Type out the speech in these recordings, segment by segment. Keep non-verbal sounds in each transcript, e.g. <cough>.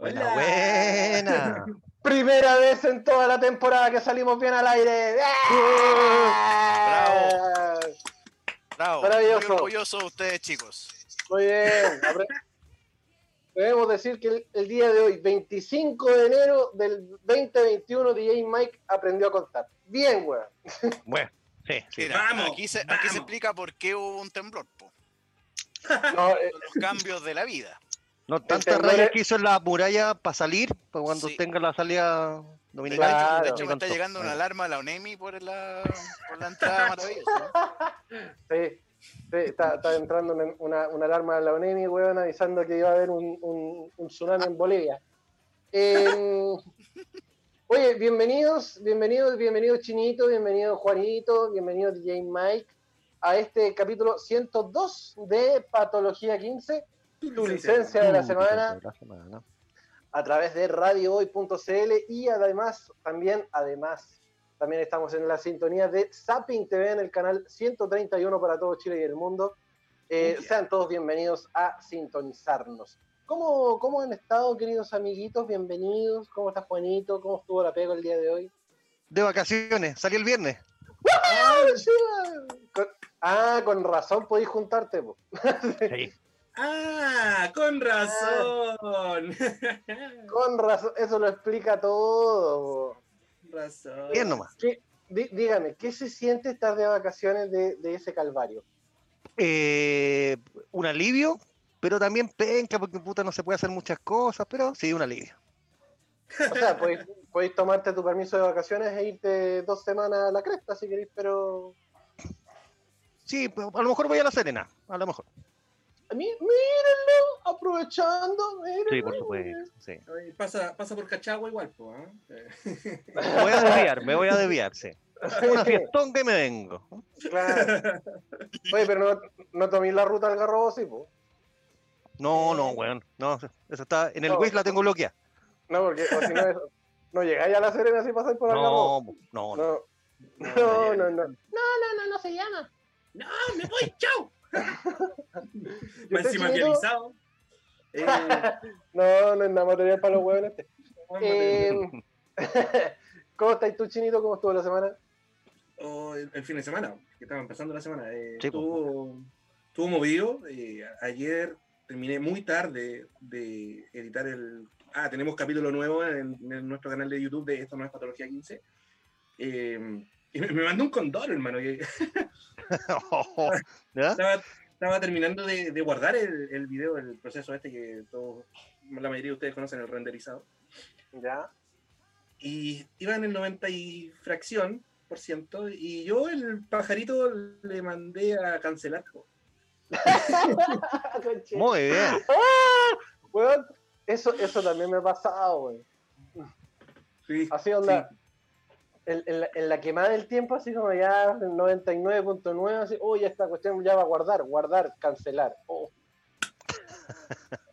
Buena, buena. <laughs> Primera vez en toda la temporada que salimos bien al aire. Bravo. Bravo. Maravilloso. Muy orgulloso de ustedes, chicos. Muy bien. <laughs> Debemos decir que el, el día de hoy, 25 de enero del 2021, DJ Mike aprendió a contar. Bien, weón. <laughs> Bueno, sí, sí. Mira, Vamos, aquí, se, aquí vamos. se explica por qué hubo un temblor, po. No, eh, los cambios de la vida. No tantas rayas que hizo en la muralla para salir, para cuando Sí. tenga la salida De, hecho- de Claro. hecho, me está llegando una alarma a la UNEMI por la, por la entrada maravillosa. sí, sí, está, está entrando una, una- una alarma de la ONEMI, weón, avisando que iba a haber un, un- un tsunami en Bolivia. Eh, <laughs> oye, bienvenidos, bienvenidos, bienvenidos Chinito, bienvenido Juanito, bienvenido DJ Mike a este capítulo 102 de Patología 15, tu licencia de la semana a través de radiohoy.cl y además, también, además, también estamos en la sintonía de Zapping TV en el canal 131 para todo Chile y el mundo. Eh, sean todos bienvenidos a sintonizarnos. ¿Cómo, ¿Cómo han estado, queridos amiguitos? Bienvenidos. ¿Cómo está Juanito? ¿Cómo estuvo la pega el día de hoy? De vacaciones, salí el viernes. Con- ah, con razón podéis juntarte. po. Sí. <laughs> Ah, con razón. <laughs> Con razón, eso lo explica todo. Con razón. Bien nomás. ¿Qué- dí- dígame, ¿qué se siente estar de vacaciones de, de ese calvario? Eh, un alivio, pero también penca porque puta no se puede hacer muchas cosas, pero sí, un alivio. O sea, podéis, podéis tomarte tu permiso de vacaciones e irte dos semanas a la cresta si queréis, pero. Sí, pues, a lo mejor voy a la Serena, a lo mejor. Mírenlo, aprovechando. mírenlo. Sí, por supuesto. Sí. Pasa, pasa por Cachagua igual, po, ¿ah? Eh, Me voy a desviar, me voy a desviar, sí. <laughs> Una fiestón que me vengo. Claro. Oye, pero no, no toméis la ruta al garrobo, sí, po. No, no, weón. No, eso está. En el No. Waze la tengo bloqueada. No, porque o si no, es- no llegáis a la Serena si pasáis por el garrobo. No, no, no. No, no, no, no. No, no, no, no se llama. ¡No, me voy! ¡Chao! ¿Y Más usted, encima. Eh, <laughs> No, no es nada material para los este. a Eh, <laughs> ¿Cómo estáis tú, Chinito? ¿Cómo estuvo la semana? o el, el fin de semana, que estaba empezando la semana. eh, Sí, estuvo, estuvo movido. eh, ayer terminé muy tarde de editar el. Ah, tenemos capítulo nuevo en, en nuestro canal de YouTube de Esto no es Patología 15. Y me, me mandó un condor, hermano. <laughs> estaba, estaba terminando de, de guardar el, el video, el proceso este que todos, la mayoría de ustedes conocen, el renderizado. Ya. y iba en el 90 y fracción por ciento y yo el pajarito le mandé a cancelar. Muy bien. ¡Ah! Eso, eso también me ha pasado. Sí, Así onda. En, en la, en la quemada del tiempo, así como ya el 99.9, así, uy, esta cuestión ya va a guardar, guardar, cancelar. Oh, <laughs>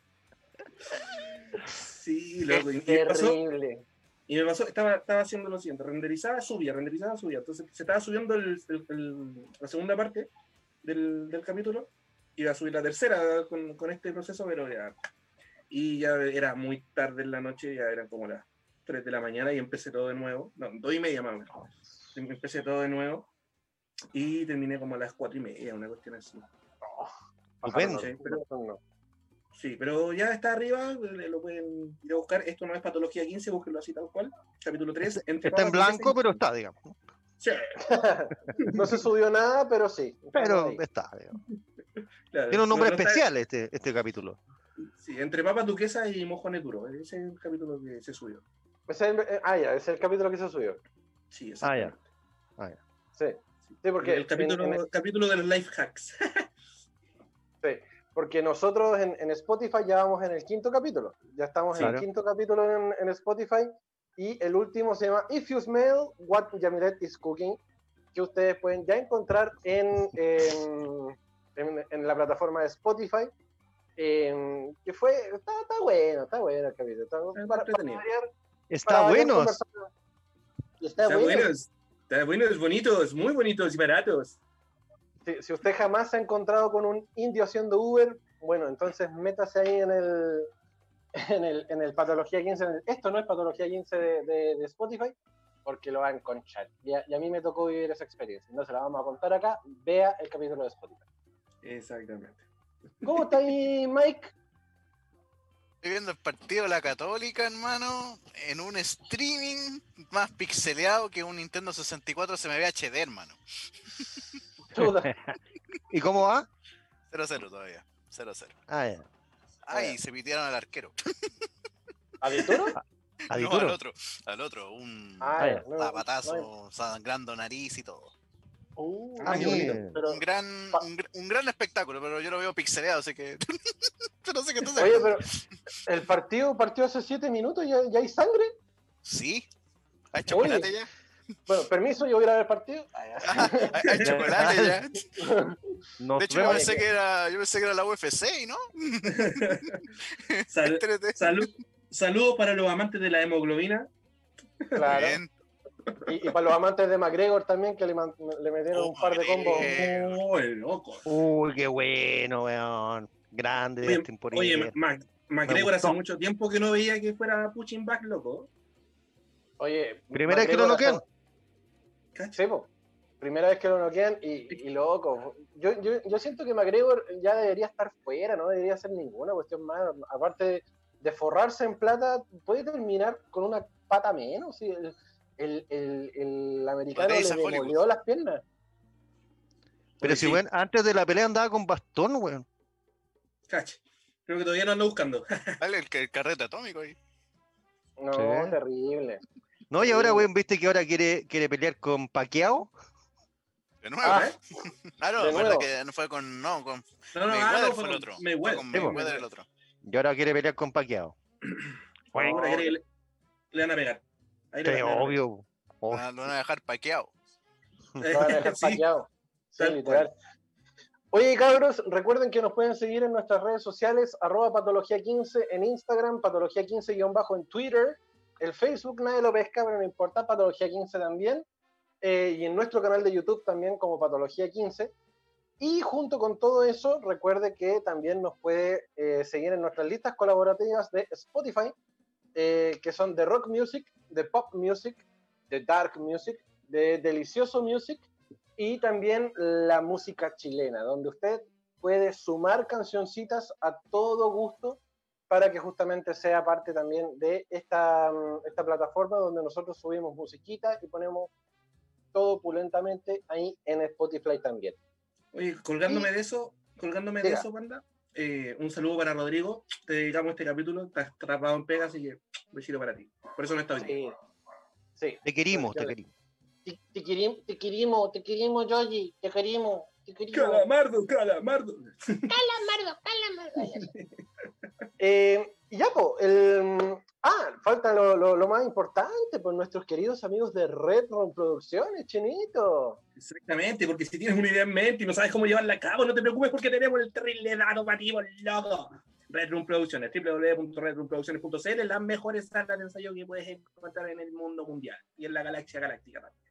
sí, loco, pasó, terrible. y me pasó, estaba, estaba haciendo lo siguiente, renderizaba, subía, renderizaba, subía, entonces se estaba subiendo el- el- el- la segunda parte del, del capítulo, iba a subir la tercera con, con este proceso, pero ya, y ya era muy tarde en la noche, ya eran como las 3 de la mañana y empecé todo de nuevo, no, 2 y media más o menos, empecé todo de nuevo y terminé como a las 4 y media, una cuestión así. Estupendo. Sí, pero- No. Sí, pero ya está arriba, eh, lo pueden ir a buscar. Esto no es Patología 15, búsquenlo así tal cual. Capítulo 3. entre Está en blanco, pero está, digamos. Sí, <laughs> No se subió nada, pero sí. Pero Ahí. está. digamos. claro. Tiene un nombre No, no está- especial este, este capítulo. sí, entre papas duquesa y mojones duro. Ese es el capítulo que se subió. Es el- eh, ah, ya, es el capítulo que se subió. Sí, Ah, ya. exactamente. Sí. Sí, porque, el capítulo, en- en- capítulo de los life hacks. <laughs> sí, porque nosotros en, en Spotify ya vamos en el quinto capítulo. Ya estamos en el quinto capítulo en, en Spotify. Y el último se llama If You Smell What Yamilet is Cooking, que ustedes pueden ya encontrar en, en, en- en la plataforma de Spotify. em, que fue, está, está bueno, está bueno el capítulo. Está, Está para- para variar, Está bueno. Está, Está bueno. está bueno, es bonitos, muy bonitos y baratos. Si, si usted jamás se ha encontrado con un indio haciendo Uber, bueno, entonces métase ahí en el <laughs> en el, en el Patología 15, en el- esto no es Patología 15 de, de- de Spotify, porque lo va a enconchar. Y a, y a mí me tocó vivir esa experiencia. No se la vamos a contar acá. Vea el capítulo de Spotify. Exactamente. ¿Cómo está ahí, Mike? Estoy viendo el partido de la Católica, hermano, en un streaming más pixeleado que un Nintendo 64 se me ve HD, hermano. Chuta. <laughs> ¿Y cómo va? 0-0 todavía. 0-0. Ah, ya. Ay, se pitearon al arquero. <laughs> ¿A Vituro? No, al otro. Al otro. Un Ah, ya. no, no, zapatazo, sangrando nariz y todo. Uh, Ah, qué sí. bonito. Pero, Un gran, un, gr- un gran espectáculo, pero yo lo veo pixeleado, así que. <laughs> sé tú oye, pero el partido partió hace siete minutos y ya, ya hay sangre. Sí. ¿Hay Oye. chocolate ya? Bueno, permiso, yo voy a ir a ver el partido. Ah. ¿Hay, hay chocolate ya? Nos De hecho, yo pensé que era, yo pensé que era la UFC, ¿y ¿no? <laughs> Sal- TNT. <laughs> salud, saludos para los amantes de la hemoglobina. Claro. Bien. Y, y para los amantes de McGregor también, que le, man- le metieron Oh, un par de combos. El loco. Uy, qué bueno, weón. Grande Oye, Dustin Oye. Mac, McGregor hace mucho tiempo que no veía que fuera punching back, loco. Oye, Primera vez que lo noquean. Sí, po. Primera vez que lo noquean y, y loco. Yo, yo, yo siento que McGregor ya debería estar fuera, no debería hacer ninguna cuestión más. Aparte de, de forrarse en plata, puede terminar con una pata menos. y el, el, el, el americano le demolió las piernas. Pero si, sí, weón, antes de la pelea andaba con bastón, weón. cacha. Creo que todavía no ando buscando. <laughs> Dale el, el carrete atómico ahí. No, Sí. terrible. No, y ahora, weón, viste que ahora quiere, quiere pelear con Paquiao. De nuevo. Ah, ¿eh? Ah, no, nuevo. que no fue con. No, con. No, no, ah, Mayweather no, fue el otro. Fue Mayweather. con po. Mayweather el otro. Y ahora quiere pelear con Paquiao. Ahora cree que le, le van a pegar. Sí, obvio. Oh, Ah, Lo van a dejar paqueado. <laughs> Lo van a dejar <laughs> Sí. paqueado. Sí, Tal literal. Oye, cabros, recuerden que nos pueden seguir en nuestras redes sociales, arroba patología15 en Instagram, patología15- en Twitter, el Facebook nadie lo pesca, pero no importa, patología15 también, eh, y en nuestro canal de YouTube también como patología15. Y junto con todo eso, recuerde que también nos puede eh, seguir en nuestras listas colaborativas de Spotify, eh, que son de rock music, de pop music, de dark music, de delicioso music y también la música chilena, donde usted puede sumar cancioncitas a todo gusto para que justamente sea parte también de esta, mm, esta plataforma donde nosotros subimos musiquita y ponemos todo opulentamente ahí en Spotify también. Oye, colgándome de eso, colgándome de eso, panda, eh, un saludo para Rodrigo. Te dedicamos este capítulo, estás atrapado en pega, así que besito para ti. Por eso no está hoy. Sí, sí. te querimos, te querimos. Te, te querim- te queremos, te queremos, Yogi, te queremos, te queremos. Calamardo, calamardo. Calamardo, calamardo. <laughs> Eh, y ya, po, el, ah, falta lo, lo- lo más importante, pues nuestros queridos amigos de Red Room Producciones, chinito. Exactamente, porque si tienes una idea en mente y no sabes cómo llevarla a cabo, no te preocupes porque tenemos el terrible dado pativo, loco. Red Room Producciones, www.redroomproducciones.cl, las mejores salas de ensayo que puedes encontrar en el mundo mundial y en la galaxia galáctica también.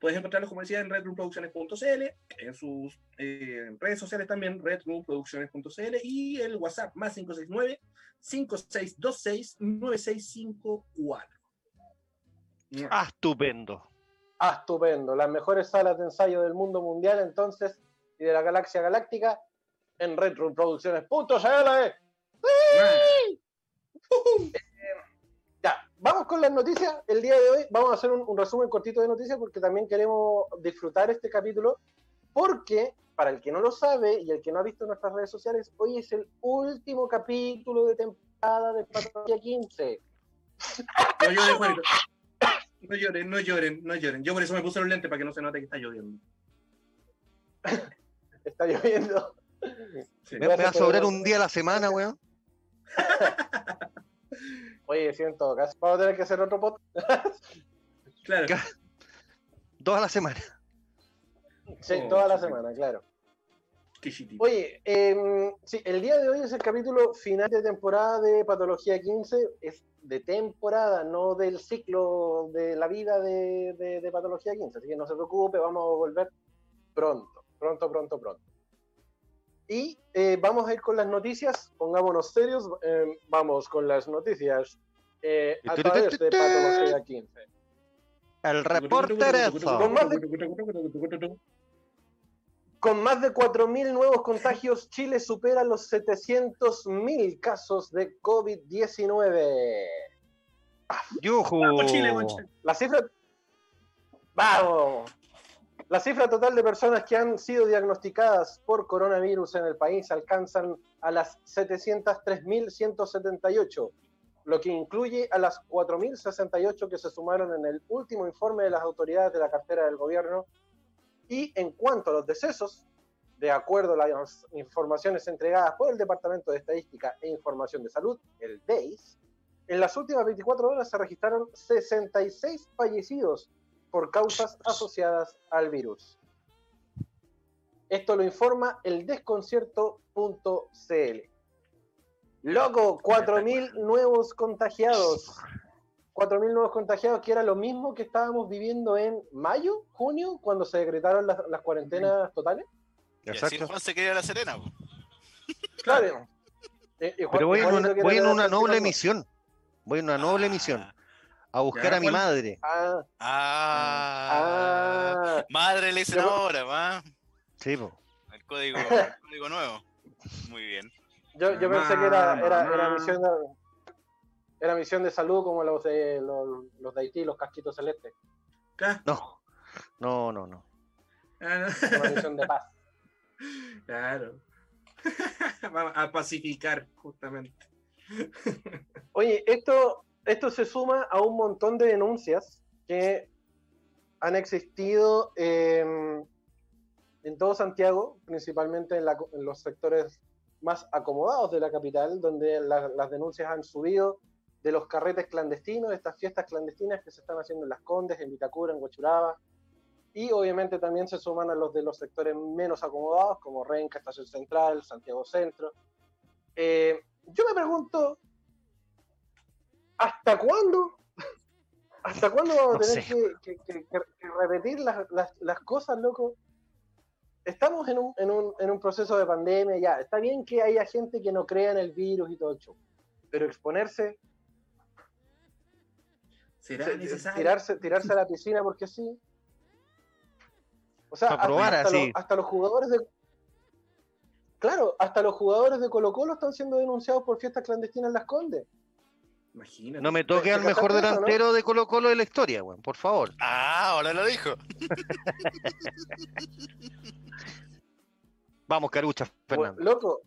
Puedes encontrarlos, como decía, en redroomproducciones.cl, en sus eh, redes sociales también, redroomproducciones.cl y el WhatsApp más 569 5626 9654. Ah, estupendo. Ah, estupendo. Las mejores salas de ensayo del mundo mundial, entonces, y de la galaxia galáctica, en retroproducciones.cl. vamos con las noticias. El día de hoy vamos a hacer un, un resumen cortito de noticias porque también queremos disfrutar este capítulo. Porque, para el que no lo sabe y el que no ha visto nuestras redes sociales, hoy es el último capítulo de temporada de Patología 15. No lloren, Juanito. No lloren, no lloren, no lloren. Yo por eso me puse los lentes para que no se note que está lloviendo. Está lloviendo. Sí. Me, me va a sobrar un día a la semana, weón. <laughs> Oye, sí, en todo caso, vamos a tener que hacer otro podcast. <laughs> Claro. Dos a la semana. Sí, Oh, toda la semana, claro. Qué. Oye, em, sí, el día de hoy es el capítulo final de temporada de Patología 15. Es de temporada, no del ciclo de la vida de, de- de Patología 15. Así que no se preocupe, vamos a volver pronto, pronto, pronto, pronto. Y eh, vamos a ir con las noticias, pongámonos serios, eh, vamos con las noticias eh, a través de Patología 15. El reporterazo. Con más de- Con más de 4.000 nuevos contagios, Chile supera los 700.000 casos de COVID-19. Yujú. Vamos, Chile, concha. La cifra. ¡Vamos! La cifra total de personas que han sido diagnosticadas por coronavirus en el país alcanzan a las 703.178, lo que incluye a las 4.068 que se sumaron en el último informe de las autoridades de la cartera del gobierno. Y en cuanto a los decesos, de acuerdo a las informaciones entregadas por el Departamento de Estadística e Información de Salud, el DEIS, en las últimas 24 horas se registraron 66 fallecidos por causas asociadas al virus. Esto lo informa el desconcierto.cl. Loco, 4.000 nuevos contagiados. 4.000 nuevos contagiados, que era lo mismo que estábamos viviendo en mayo, junio, cuando se decretaron las, las cuarentenas totales. Y así Exacto. Juan se quería la Serena. Claro. Eh, eh, Juan- Pero voy en Juanito una, voy en una noble misión. Voy en una noble Ah, misión. A buscar Ya, a mi madre. Ah, Ah, ah, madre le dicen Pero- ahora, va. Sí, po. El código, <laughs> el código nuevo. Muy bien. yo, yo pensé que era, era, era misión de, era misión de salud como los de los, los de Haití, los casquitos celestes. Acá. No. No, no, no. Ah, no. Una misión de paz. <laughs> Claro. <laughs> A pacificar, justamente. Oye, esto, esto se suma a un montón de denuncias que han existido en, todo Santiago, principalmente en, los sectores más acomodados de la capital, donde la- las denuncias han subido de los carretes clandestinos, de estas fiestas clandestinas que se están haciendo en Las Condes, en Vitacura, en Huachuraba, y obviamente también se suman a los de los sectores menos acomodados, como Renca, Estación Central, Santiago Centro. Eh, yo me pregunto, ¿hasta cuándo? ¿Hasta cuándo vamos a No tener que, que- que- que- que repetir las, las- las cosas, loco? Estamos en un, en, un, en un proceso de pandemia, ya. Está bien que haya gente que no crea en el virus y todo el show, pero exponerse, ¿Será se- necesario? tirarse, tirarse a la piscina porque sí. O sea, hasta, probar hasta así. los, hasta los jugadores de. Claro, hasta los jugadores de Colo Colo están siendo denunciados por fiestas clandestinas en Las Condes. Imagínate. No me ¿Te- toque al mejor cachaste eso, no? delantero de Colo Colo de la historia, weón. Por favor. Ah, ahora lo dijo. <laughs> Vamos, Carucha, Fernando. Bueno, loco.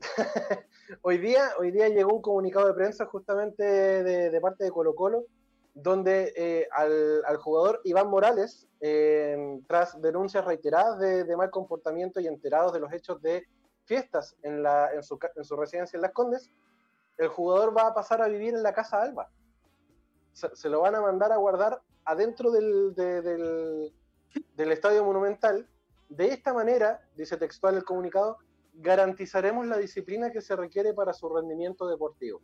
<laughs> hoy, día, hoy día llegó un comunicado de prensa justamente de, de parte de Colo Colo, donde eh, al, al jugador Iván Morales, eh, tras denuncias reiteradas de, de mal comportamiento y enterados de los hechos de fiestas en, la, en, su, ca- en su residencia en Las Condes, el jugador va a pasar a vivir en la Casa Alba. Se, lo van a mandar a guardar adentro del, de- del, Estadio Monumental. De esta manera, dice textual el comunicado, garantizaremos la disciplina que se requiere para su rendimiento deportivo.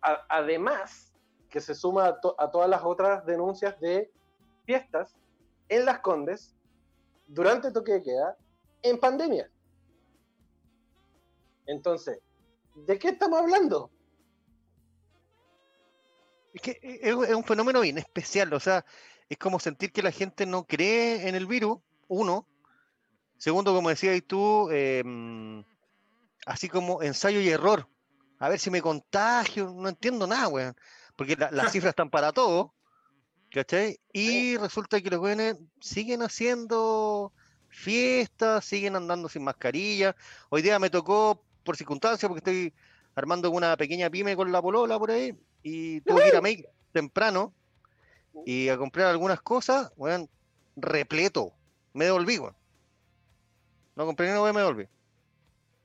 Además, que se suma a todas las otras denuncias de fiestas en Las Condes, durante toque de queda, en pandemia. Entonces, ¿de qué estamos hablando? Es que es, es un fenómeno bien especial, o sea, es como sentir que la gente no cree en el virus, uno. Segundo, como decías tú, eh, así como ensayo y error. A ver si me contagio, no entiendo nada, weón. Porque la- las cifras están para todo, ¿cachai? Y resulta que los jóvenes siguen haciendo fiestas, siguen andando sin mascarilla. Hoy día me tocó, por circunstancia, porque estoy armando una pequeña pyme con la polola por ahí, y tuve que ir a Make temprano y a comprar algunas cosas, weón, repleto. Me devolví, weón. No compré ni una me devolví.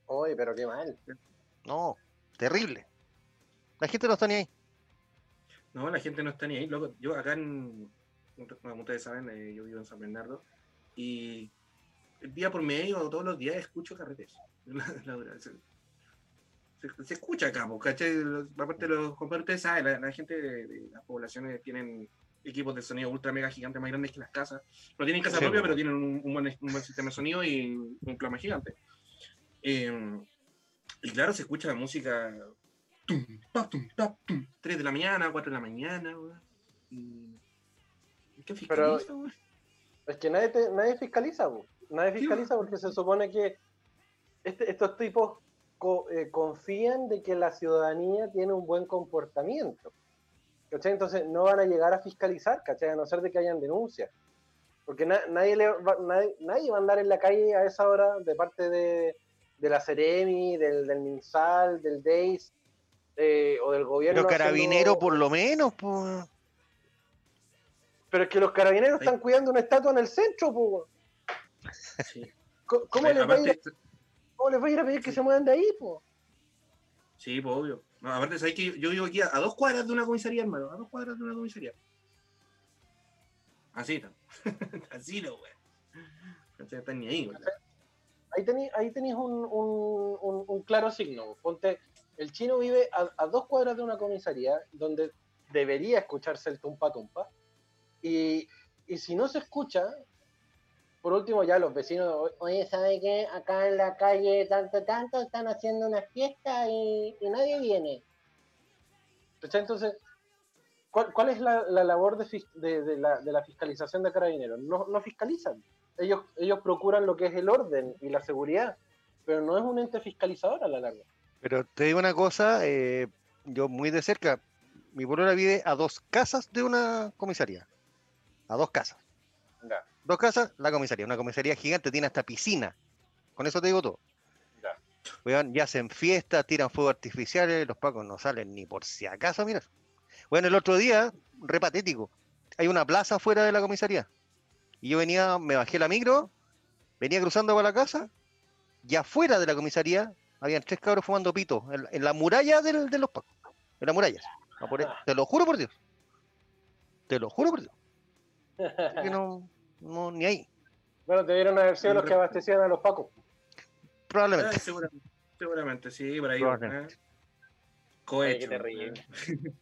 Oye, pero qué mal. No, terrible. La gente no está ni ahí. No, la gente no está ni ahí. Loco, yo acá en. Como ustedes saben, eh, yo vivo en San Bernardo. Y el día por medio, todos los días, escucho carretes. <laughs> Se, escucha acá, po, ¿cachai? Aparte, los compañeros, ustedes saben, la, la gente de, de las poblaciones tienen equipos de sonido ultra mega gigantes más grandes que las casas. No tienen casa Sí, propia, po. pero tienen un, un buen, un buen sistema de sonido y un plama gigante. Eh, y claro, se escucha la música tum, pa, tum, tum, 3 de la mañana, 4 de la mañana. Y- ¿Qué Pero- fiscaliza, weón? Es que nadie, te- nadie fiscaliza, nadie fiscaliza porque se supone que este- estos tipos co- eh, confían de que la ciudadanía tiene un buen comportamiento. ¿cachai? Entonces no van a llegar a fiscalizar, ¿cachai? a no ser de que hayan denuncias. Porque na- nadie, le va, nadie, nadie va a andar en la calle a esa hora de parte de, de la Ceremi, del, del MinSal, del DEIS eh, o del gobierno. Pero carabinero haciendo- por lo menos, pues. Pero es que los carabineros Ahí. están cuidando una estatua en el centro, po. Sí. ¿Cómo, cómo les va a ir, cómo les va a ir a pedir que se muevan de ahí, po? Sí, pues obvio. No, aparte, ¿sabes que yo vivo aquí a, a dos cuadras de una comisaría, hermano? A dos cuadras de una comisaría. Así, no. <laughs> Así no, güey. No están ni ahí, güey. Ahí tenéis ahí un- un- un claro signo. Ponte, el chino vive a, a dos cuadras de una comisaría donde debería escucharse el tumpa tumpa. Y, y si no se escucha, por último ya los vecinos, oye, ¿sabe qué? Acá en la calle tanto, tanto, están haciendo una fiesta y, y nadie viene. Entonces, ¿cuál, cuál es la, la labor de, fis- de- de la, de la fiscalización de carabineros? No, no fiscalizan. Ellos, ellos procuran lo que es el orden y la seguridad, pero no es un ente fiscalizador a la larga. Pero te digo una cosa, eh, yo muy de cerca, mi polola vive a dos casas de una comisaría. A dos casas. Ya. Dos casas, la comisaría. Una comisaría gigante, tiene hasta piscina. Con eso te digo todo. Ya. Weón, ya hacen fiestas, tiran fuegos artificiales, los pacos no salen ni por si acaso, mira. Bueno, el otro día, re patético, hay una plaza afuera de la comisaría. Y yo venía, me bajé la micro, venía cruzando para la casa, y afuera de la comisaría habían tres cabros fumando pito, en, en la muralla del- de los pacos. En la muralla. Te lo juro por Dios. Te lo juro por Dios. <laughs> Así que no, no, ni ahí. Bueno, debieron haber sido los que abastecían a los pacos. Probablemente. Ah, seguramente, seguramente, sí, por ahí. Probablemente. ¿eh? Cohecho. Ay. ¿eh? <laughs>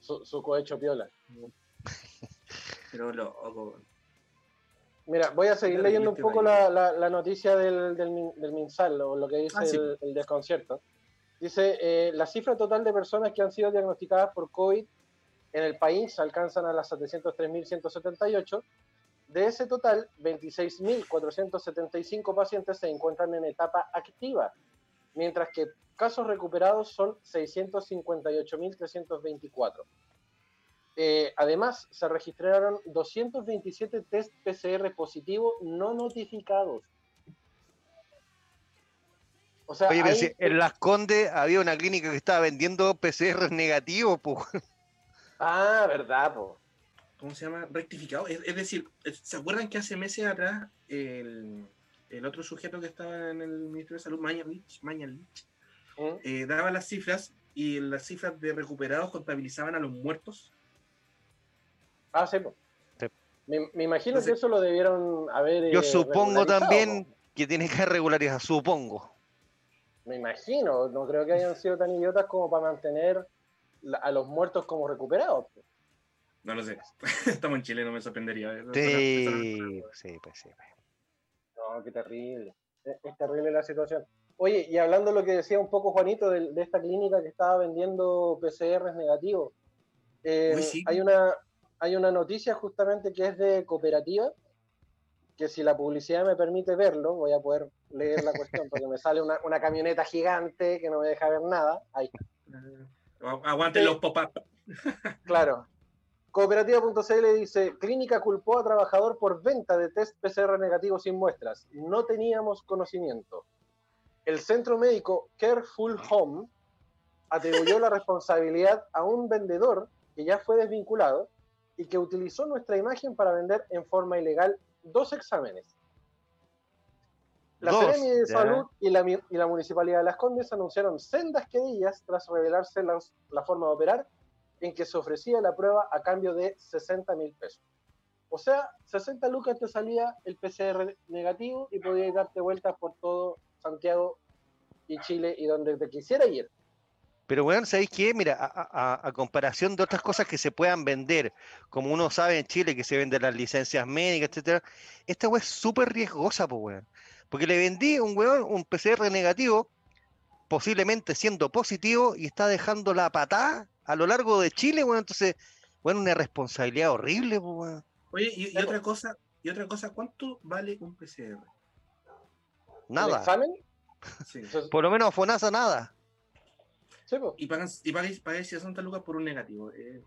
Su, su cohecho piola. Pero loco. Mira, voy a seguir leyendo un poco la, la- la noticia del, del, Min- del MinSal, o lo que dice Ah, sí. el, el desconcierto. Dice, eh, la cifra total de personas que han sido diagnosticadas por COVID en el país alcanzan a las 703.178. De ese total, 26.475 pacientes se encuentran en etapa activa, mientras que casos recuperados son 658.324. Eh, además, se registraron 227 test PCR positivos no notificados. O sea, Oye, pero hay- si en Las Condes había una clínica que estaba vendiendo PCR negativos, pues. Ah, verdad, po. ¿Cómo se llama? Rectificado. Es, es decir, ¿se acuerdan que hace meses atrás el, el otro sujeto que estaba en el Ministerio de Salud, Mañalich, Mañalich, ¿Mm? eh, daba las cifras y las cifras de recuperados contabilizaban a los muertos? Ah, sí. Sí. Me, me imagino Entonces- que eso lo debieron haber. Yo eh, supongo regularizado, también que tiene que regularizar, supongo. Me imagino, no creo que hayan sido tan idiotas como para mantener a los muertos como recuperados. No lo sé. <laughs> Estamos en Chile, no me sorprendería. Eso- Sí, sí, pues sí. No, qué terrible. Es, es terrible la situación. Oye, y hablando de lo que decía un poco Juanito de, de esta clínica que estaba vendiendo PCRs negativos, eh, Uy, sí. hay, una, hay una noticia justamente que es de cooperativa, que si la publicidad me permite verlo, voy a poder leer la cuestión, porque me sale una, una camioneta gigante que no me deja ver nada. Ahí está. Agu- Aguanten Sí. los pop-up. Claro. Cooperativa.cl dice, clínica culpó a trabajador por venta de test PCR negativo sin muestras. No teníamos conocimiento. El centro médico Careful Home atribuyó la responsabilidad a un vendedor que ya fue desvinculado y que utilizó nuestra imagen para vender en forma ilegal dos exámenes. La Dos, Seremi de. Salud y la, mi- y la Municipalidad de Las Condes anunciaron sendas querellas tras revelarse las- la forma de operar en que se ofrecía la prueba a cambio de 60 mil pesos. O sea, 60 lucas te salía el PCR negativo y podías darte vueltas por todo Santiago y Chile y donde te quisiera ir. Pero bueno, ¿sabéis qué? Mira, a, comparación de otras cosas que se puedan vender, como uno sabe en Chile que se venden las licencias médicas, etcétera, esta weá es súper riesgosa, pues weón. Porque le vendí un weón un PCR negativo, posiblemente siendo positivo, y está dejando la patada a lo largo de Chile, weón. Entonces, bueno, una responsabilidad horrible, pues weón. Oye, y, y Claro. otra cosa, y otra cosa, ¿cuánto vale un PCR? ¿El Nada. examen? Sí. Por lo menos a FONASA nada. sí, po. Y pagan, y pagáis, pagáis 60 lucas por un negativo. eh,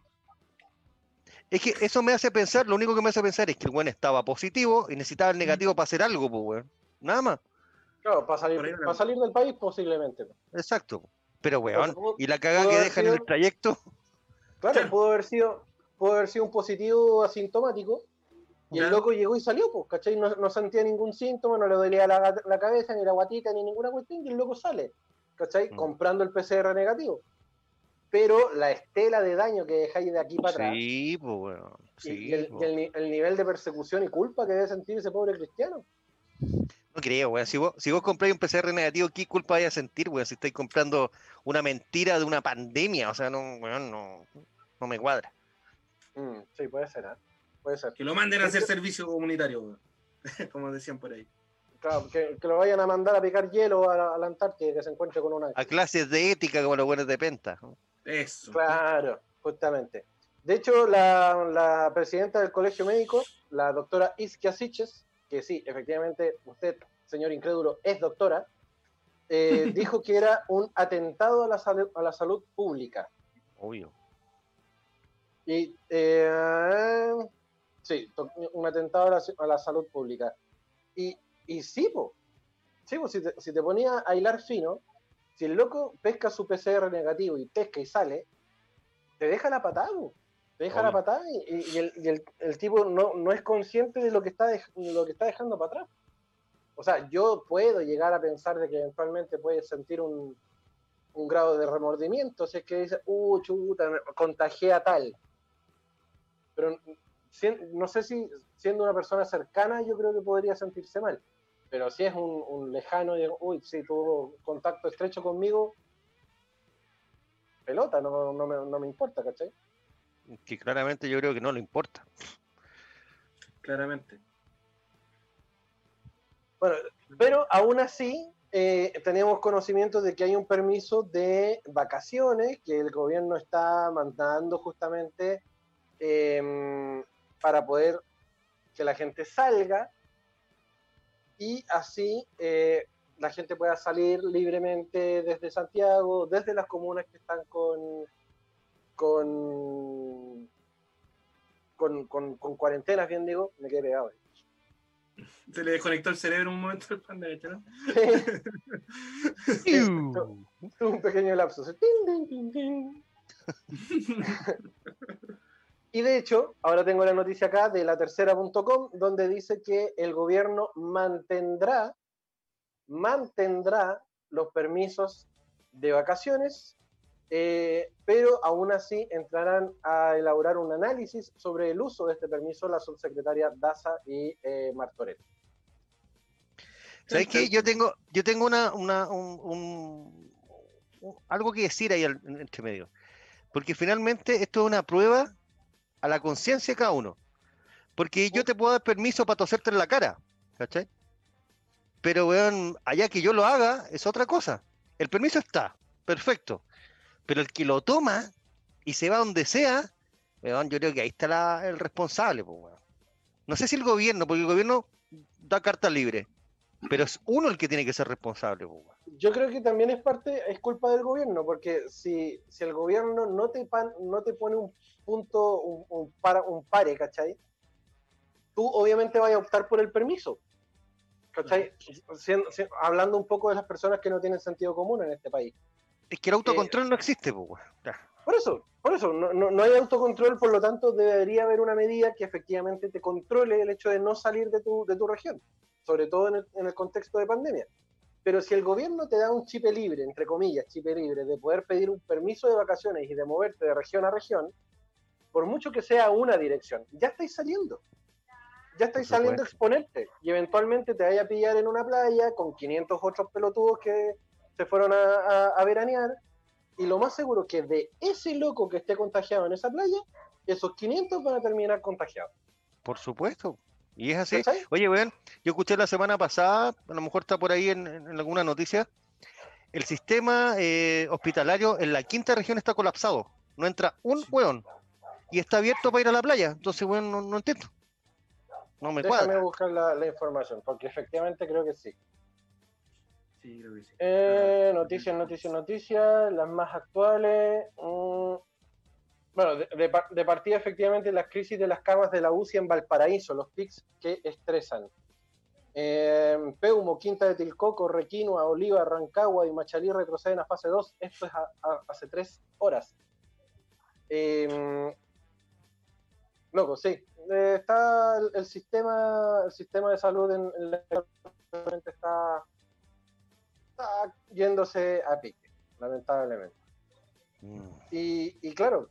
Es que eso me hace pensar, lo único que me hace pensar es que el weón estaba positivo y necesitaba el negativo para hacer algo, pues weón. Nada más. Claro, para salir, para del país posiblemente. po. Exacto. Pero weón, y la cagada que dejan en el trayecto. Claro, pudo haber sido, pudo haber sido un positivo asintomático. Y el loco llegó y salió, pues, ¿cachai? No, no sentía ningún síntoma, no le dolía la, la cabeza, ni la guatita, ni ninguna cuestión, y el loco sale, ¿cachai? Mm. Comprando el PCR negativo. Pero la estela de daño que dejáis de aquí para atrás, Sí, pues weón. y- Sí, y, el, po. y el ni- el nivel de persecución y culpa que debe sentir ese pobre cristiano. No creo, weón. Si vos, si vos compráis un PCR negativo, ¿qué culpa vais a sentir, weón? Si estáis comprando una mentira de una pandemia, o sea, no, weón, no, no me cuadra. Mm, sí, puede ser, ¿ah? Puede ser. que lo manden a hacer servicio comunitario, weón. <laughs> como decían por ahí. Claro, que, que lo vayan a mandar a picar hielo a, la- a la Antártida y que se encuentre con una. A clases de ética como los buenos de Penta. Eso. Claro, justamente. De hecho, la, la presidenta del colegio médico, la doctora Isquia Siches, que sí, efectivamente, usted, señor incrédulo, es doctora, eh, <laughs> dijo que era un atentado a la, salud, a la salud pública. Obvio. Y, eh, sí, un atentado a la, a la salud pública. Y, y sí, po. Sí, po, si te, si te ponía a hilar fino, si el loco pesca su PCR negativo y pesca y sale, te deja la patada, po. Deja la patada y, el, y el- el tipo no, no es consciente de lo que, está de lo que está dejando para atrás. O sea, yo puedo llegar a pensar de que eventualmente puede sentir un, un grado de remordimiento, si es que dice, uh, chuta, me contagié a tal. Pero no sé si siendo una persona cercana yo creo que podría sentirse mal. Pero si es un, un lejano y, uy, sí, tuvo contacto estrecho conmigo, pelota, no, no, me, no me importa, ¿cachai? Que claramente yo creo que no le importa. Claramente. Bueno, pero aún así eh, tenemos conocimiento de que hay un permiso de vacaciones que el gobierno está mandando justamente em, para poder que la gente salga y así eh, la gente pueda salir libremente desde Santiago, desde las comunas que están con con con, con, con cuarentenas, bien digo, me quedé pegado. ahí. <laughs> Se le desconectó el cerebro un momento al panda, ¿viste, no? Sí, <laughs> tuvo un pequeño lapso. así, tin, tin, tin, tin. <laughs> Y de hecho, ahora tengo la noticia acá de la tercera.com, donde dice que el gobierno mantendrá, mantendrá los permisos de vacaciones, eh, pero aún así entrarán a elaborar un análisis sobre el uso de este permiso la subsecretaria Daza y eh, Martorell. ¿Sabes qué? Yo tengo, yo tengo una, una un, un- un- algo que decir ahí al- en- entre medio. Porque finalmente esto es una prueba a la conciencia de cada uno. Porque yo te puedo dar permiso para toserte en la cara, ¿cachai? Pero, weón, allá que yo lo haga es otra cosa. El permiso está, perfecto. Pero el que lo toma y se va donde sea, weón, yo creo que ahí está la- el responsable, pues, weón. No sé si el gobierno, porque el gobierno da carta libre, pero es uno el que tiene que ser responsable, pues, weón. Yo creo que también es parte, es culpa del gobierno, porque si, si el gobierno no te, pan- no te pone un punto, un, un, para, un pare, ¿cachai? Tú obviamente vas a optar por el permiso, ¿cachai? Hablando un poco de las personas que no tienen sentido común en este país. Es que el autocontrol no existe, pues. Por eso, por eso, no, no, no hay autocontrol, por lo tanto debería haber una medida que efectivamente te controle el hecho de no salir de tu, de tu región, sobre todo en el, en el contexto de pandemia. Pero si el gobierno te da un chip libre, entre comillas, chip libre, de poder pedir un permiso de vacaciones y de moverte de región a región, por mucho que sea una dirección, ya estáis saliendo. Ya estáis saliendo a exponerte y eventualmente te vaya a pillar en una playa con 500 otros pelotudos que se fueron a, a- a veranear Y lo más seguro que de ese loco que esté contagiado en esa playa, esos 500 van a terminar contagiados. Por supuesto. Y es así. ¿Cachai? Oye, weón, yo escuché la semana pasada, a lo mejor está por ahí en, en alguna noticia, el sistema eh, hospitalario en la quinta región está colapsado. No entra un weón. Y está abierto para ir a la playa. Entonces, weón, no, no entiendo. No me Déjame cuadra. buscar la, la información, porque efectivamente creo que sí. Sí, creo que sí. Eh, noticias, noticias, noticias, las más actuales. mm, bueno, de, de par- de partida efectivamente las crisis de las camas de la UCI en Valparaíso, los pics que estresan. Eh, Peumo, Quinta de Tilcoco, Requinoa, Oliva, Rancagua y Machalí retroceden a fase 2. Esto es a- a- hace tres horas. Eh, loco, sí. Eh, está el, el sistema, el sistema de salud en, en la está está yéndose a pique, lamentablemente. Mm. Y, y claro,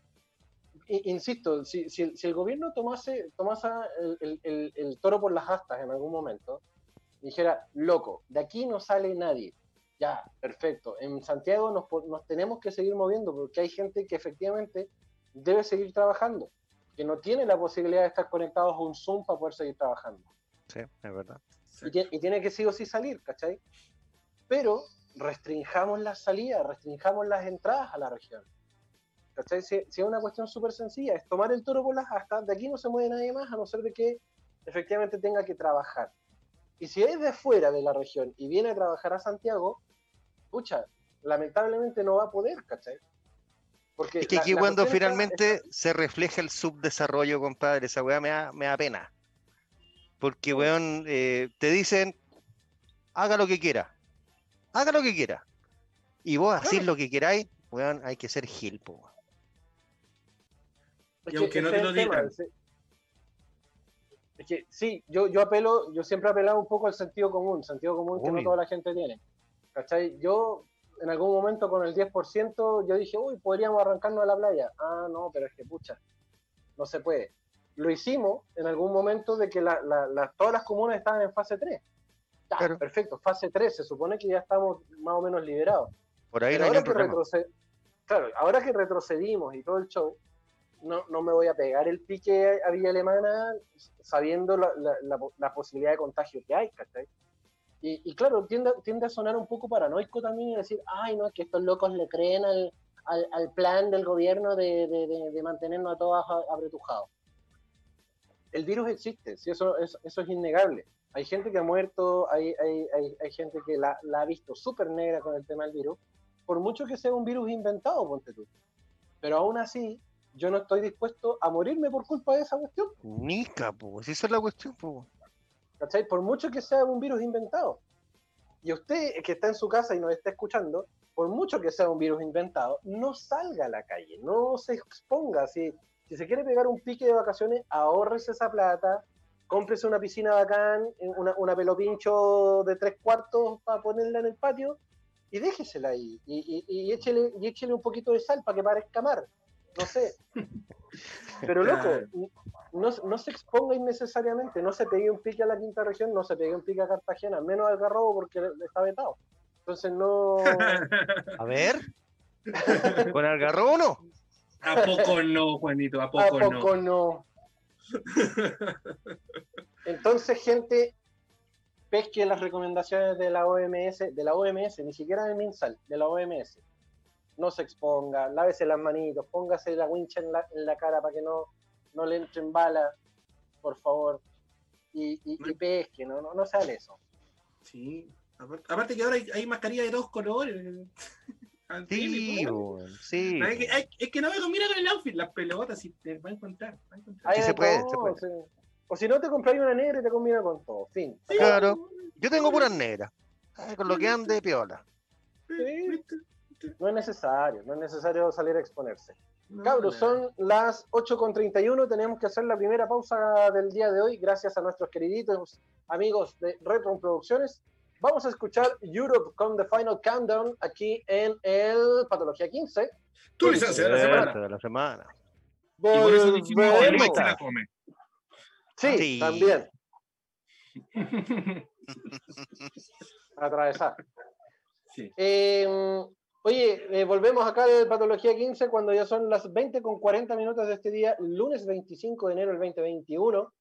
insisto, si, si- si el gobierno tomase, tomase el, el- el- el toro por las astas en algún momento, dijera, loco, de aquí no sale nadie. Ya, perfecto. En Santiago nos, nos tenemos que seguir moviendo porque hay gente que efectivamente debe seguir trabajando, que no tiene la posibilidad de estar conectados a un Zoom para poder seguir trabajando Sí, es verdad. y, tie- y tiene que sí o sí salir, ¿cachai? Pero restringamos las salidas, restringamos las entradas a la región. ¿Cachai? Si, si es una cuestión súper sencilla, es tomar el toro por las astas, de aquí no se mueve nadie más, a no ser de que efectivamente tenga que trabajar. Y si es de fuera de la región y viene a trabajar a Santiago, pucha, lamentablemente no va a poder, ¿cachai? Porque Es que la- aquí la cuando finalmente se refleja el subdesarrollo, compadre, esa weá me da, me da pena. Porque, weón, eh, te dicen, haga lo que quiera. Haga lo que quiera. Y vos Claro. lo que queráis, weón, hay que ser gil, po. Y aunque no te lo digan. Es que sí, yo, yo apelo, yo siempre he apelado un poco al sentido común, sentido común que no toda la gente tiene. ¿Cachai? Yo en algún momento con el 10% yo dije, uy, podríamos arrancarnos a la playa. Ah, no, pero es que pucha, no se puede. Lo hicimos en algún momento de que la- la- la- todas las comunas estaban en fase 3. Claro. perfecto, fase 3, se supone que ya estamos más o menos liberados. Por ahí Pero no hay ahora que, problema. retroce- claro, ahora que retrocedimos y todo el show, no, no me voy a pegar el pique a Villa Alemana sabiendo la, la- la- la posibilidad de contagio que hay, ¿cachai? Y, y claro, tiende, tiende a sonar un poco paranoico también y decir, ay, no, es que estos locos le creen al, al, al plan del gobierno de, de- de- de mantenernos a todos apretujados. El virus existe, sí, eso, es, eso es innegable. Hay gente que ha muerto, hay, hay, hay, hay gente que la, la ha visto súper negra con el tema del virus, por mucho que sea un virus inventado, ponte tú. Pero aún así, yo no estoy dispuesto a morirme por culpa de esa cuestión. Nica, pues, esa es la cuestión, pues. ¿cachai? Por mucho que sea un virus inventado. Y usted que está en su casa y nos está escuchando, por mucho que sea un virus inventado, no salga a la calle, no se exponga. Si, si se quiere pegar un pique de vacaciones, ahorrese esa plata, cómprese una piscina bacán, una, una pelopincho de tres cuartos para ponerla en el patio y déjesela ahí. Y, y, y échele, y échele un poquito de sal para que parezca mar. No sé. <laughs> Pero loco, no, no se exponga innecesariamente, no se pegue un pique a la quinta región, no se pegue un pique a Cartagena, menos al Garrobo porque está vetado. Entonces no. <laughs> A ver. <laughs> ¿Con Algarrobo no? ¿A poco no, Juanito? ¿A ¿A poco, poco no? no? Entonces, gente, pesque las recomendaciones de la OMS, de la OMS, ni siquiera de MinSal, de la OMS. No se exponga, lávese las manitos, póngase la wincha en la, en la cara para que no, no le entren balas, por favor. Y, y, y pesque, no, no, no hagan eso. Sí. Aparte, que ahora hay, hay mascarilla de todos colores. Sí, sí. No, Es que, es que no me combina con el outfit, las pelotas, y te va a encontrar. va a encontrar. Sí se puede, se todo, puede. sí. O si no te compras una negra y te combina con todo. Fin. Sí, Claro. Yo tengo puras negras. Con lo que ande, piola. No es necesario, no es necesario salir a exponerse. No, Cabros, son las 8.31, tenemos que hacer la primera pausa del día de hoy, gracias a nuestros queriditos amigos de Retro Producciones. Vamos a escuchar Europe con The Final Countdown aquí en el Patología 15. Tu licencia de la semana. De la semana. Y por eso dijimos, el. Mike se la come. Sí, Sí. también, <laughs> atravesar. sí. Eh, Oye, eh, volvemos acá de Patología 15 cuando ya son las 20 con 40 minutos de este día, lunes 25 de enero del 2021.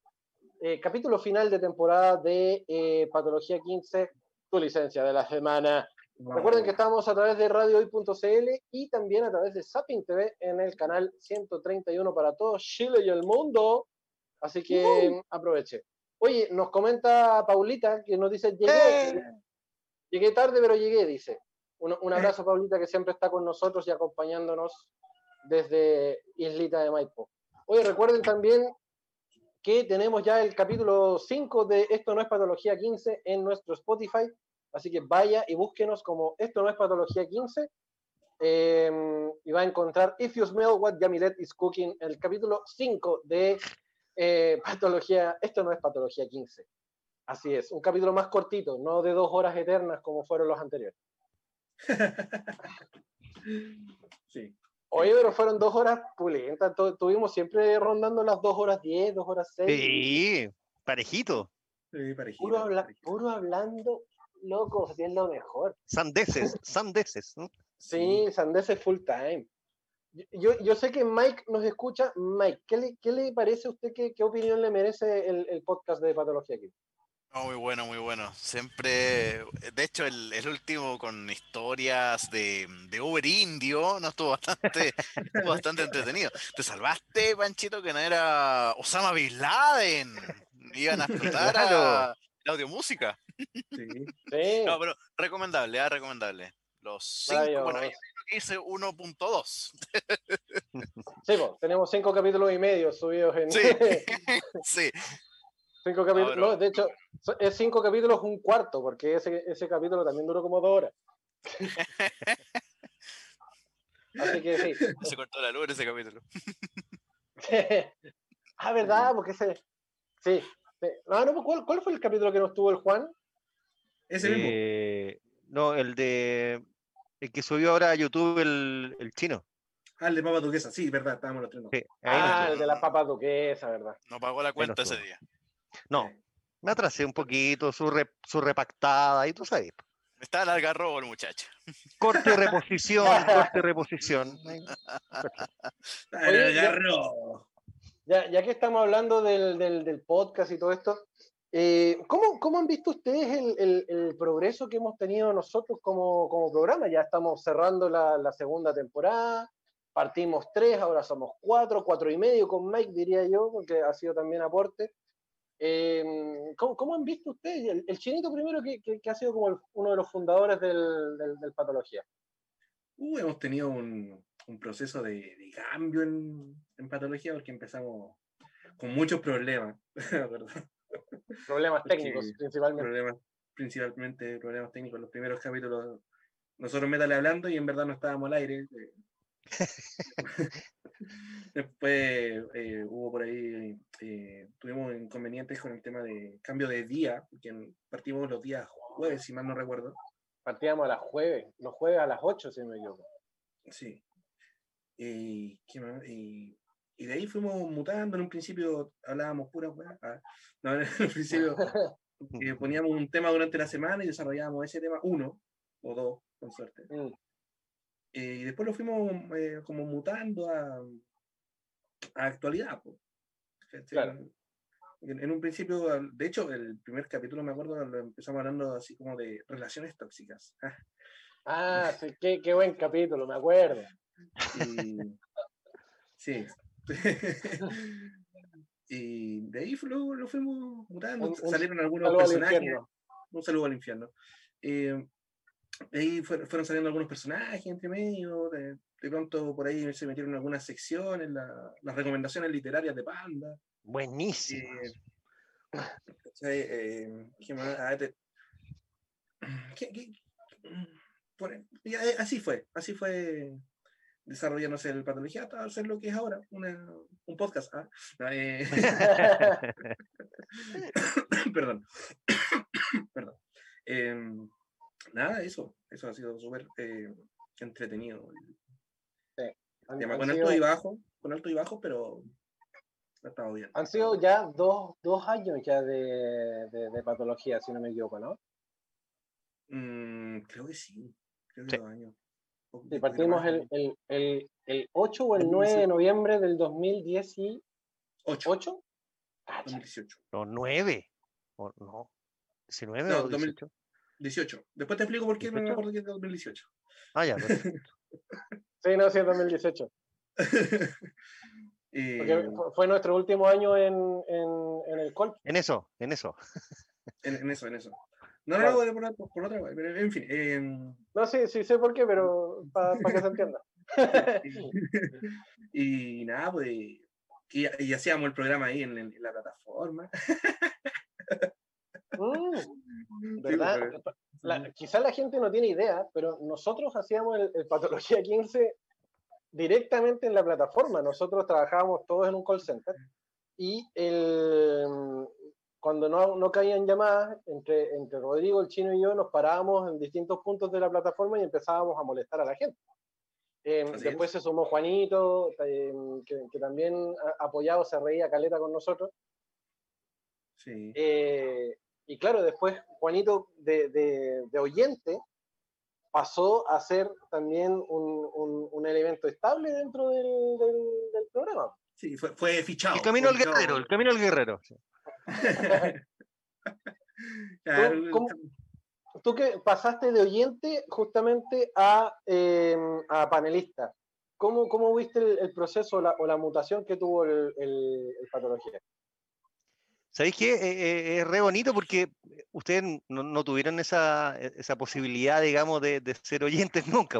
Eh, capítulo final de temporada de eh, Patología 15, tu licencia de la semana. Recuerden que estamos a través de radiohoy.cl y también a través de Zapping TV en el canal 131 para todo Chile y el mundo. Así que aproveche. Oye, nos comenta Paulita que nos dice, llegué, llegué tarde, pero llegué, dice. Un, un abrazo, Paulita, que siempre está con nosotros y acompañándonos desde Islita de Maipo. Oye, recuerden también que tenemos ya el capítulo 5 de Esto no es Patología 15 en nuestro Spotify. Así que vaya y búsquenos como Esto no es Patología 15. eh, y va a encontrar If You Smell What Yamilet is Cooking, el capítulo 5 de eh, Patología. Esto no es Patología 15. Así es, un capítulo más cortito, no de dos horas eternas como fueron los anteriores. <laughs> Sí. Oye, pero fueron dos horas pulentas. tu- Tuvimos siempre rondando las dos horas diez, dos horas seis. Sí, parejito. Sí, parejito, Puro, habla- parejito. puro hablando, loco, si es lo mejor. Sandeces, <laughs> sandeces. ¿no? Sí, Sandes es full time. Yo- Yo, yo sé que Mike nos escucha. Mike, ¿qué le, qué le parece a usted? ¿Qué, qué opinión le merece el, el podcast de Patología aquí? No, muy bueno, muy bueno. Siempre, de hecho, el, el último con historias de, de Uber Indio no estuvo bastante, estuvo bastante entretenido. Te salvaste, Panchito, que no era Osama Bin Laden. Iban a explotar a la audiomúsica. Sí. Sí, No, pero recomendable, ah, recomendable. Los cinco, bueno, yo creo que hice 1.2. <laughs> Sí, po, tenemos cinco capítulos y medio subidos en. Sí. <laughs> Sí, cinco capítulos. no, de hecho, es cinco capítulos, un cuarto, porque ese, ese capítulo también duró como dos horas. <laughs> Así que sí. se cortó la luz en ese capítulo. <laughs> ah, ¿verdad? Porque ese. Sí. sí. No, no, pues, ¿cuál, ¿cuál fue el capítulo que nos tuvo el Juan? Ese mismo. Eh, no, el de. El que subió ahora a YouTube el, el chino. Ah, el de Papa Duquesa, sí, verdad, estábamos los tres. Sí, Ah, el de la papa duquesa, ¿verdad? No pagó la cuenta ese día. No, me atrasé un poquito, su, re- su repactada, y tú sabes. Está al algarrobo el muchacho. Corte y reposición, <laughs> corte y reposición. <laughs> Oye, el ya-. Ya, ya que estamos hablando del, del- del podcast y todo esto, eh, ¿cómo, cómo han visto ustedes el, el- el progreso que hemos tenido nosotros como, como programa? Ya estamos cerrando la, la segunda temporada, partimos tres, ahora somos cuatro, cuatro y medio con Mike, diría yo, porque ha sido también aporte. Eh, ¿cómo, cómo han visto ustedes? El, el chinito primero, que, que- que ha sido como el- uno de los fundadores del, del- del Patología. Uh, hemos tenido un, un proceso de, de cambio en, en patología porque empezamos con muchos problemas, <laughs> ¿verdad? Problemas Porque- técnicos, principalmente. problemas, principalmente problemas técnicos. Los primeros capítulos, nosotros métale hablando y en verdad no estábamos al aire. <laughs> Después eh, hubo por ahí, eh, tuvimos inconvenientes con el tema de cambio de día, porque partimos los días jueves, si mal no recuerdo. Partíamos a las jueves, los jueves a las 8, si no me equivoco. Sí. Y. Y- y de ahí fuimos mutando. En un principio hablábamos pura weá. Ah, no, en un principio <laughs> eh, poníamos un tema durante la semana y desarrollábamos ese tema, uno o dos, con suerte. Mm. Eh, y después lo fuimos eh, como mutando a, a actualidad. Claro. En, en un principio, de hecho, el primer capítulo, me acuerdo, lo empezamos hablando así como de relaciones tóxicas. <laughs> Ah, sí, qué, qué buen capítulo, me acuerdo. y, sí. <laughs> y de ahí lo, lo fuimos mutando. Un- Salieron algunos personajes. Un saludo al infierno. Eh, ahí fue- fueron saliendo algunos personajes entre medio. De, de pronto por ahí se metieron algunas secciones, la- las recomendaciones literarias de Panda. Buenísimo. Eh. Eh. Ah, te- ¿qué- qué- por- y a- así fue, así fue desarrollándose el patología hasta ser lo que es ahora, una- un podcast. ah. Eh, <laughs> <coughs> perdón. <coughs> perdón. Em, nada, eso, eso ha sido súper eh, entretenido. Han, Tema han con sido, alto y bajo, con alto y bajo, pero ha estado bien. han sido ya dos, dos años ya de, de- de patología, si no me equivoco, ¿no? Mm, creo que sí, creo que Sí. dos años. O- Sí, partimos el, el, el, el 8 o el 9 de noviembre del 2018. 8, Cacha. 2018. No, 9. O, no. 19 No, o 2000. 18. 18. Después te explico por qué me 18. acuerdo que es de 2018. Ah, ya, perfecto. <laughs> Sí, no, sí, es 2018. <laughs> Eh, Porque fu- fue nuestro último año en, en, en el Colp. En eso, en eso. <laughs> en, en eso, en eso. No, no, Claro. no, por, por, por otra, pero en fin. em, No, sí, sí sé por qué, pero para que se entienda. y, y nada, pues. Y, y hacíamos el programa ahí en, en la plataforma. Mm, ¿Verdad? pues, La- quizá la gente no tiene idea, pero nosotros hacíamos el, el Patología 15 directamente en la plataforma. Nosotros trabajábamos todos en un call center y el, cuando no, no caían llamadas, entre, entre Rodrigo, el chino y yo nos parábamos en distintos puntos de la plataforma y empezábamos a molestar a la gente. Eh, después se sumó Juanito, eh, que, que también apoyado se reía caleta con nosotros. Sí. Eh, y claro, después Juanito de, de- de oyente pasó a ser también un, un- un elemento estable dentro del, del- del programa. Sí, fue, fue fichado. El camino al guerrero, el camino al guerrero. Claro, <laughs> ¿Cómo- Tú que pasaste de oyente justamente a, eh, a panelista, ¿cómo, cómo viste el, el proceso o la, o la mutación que tuvo el, el- el patología? ¿Sabéis qué? Eh, eh, es re bonito porque ustedes no, tuvieron esa, e- esa posibilidad, digamos, de, ser oyentes <laughs> nunca,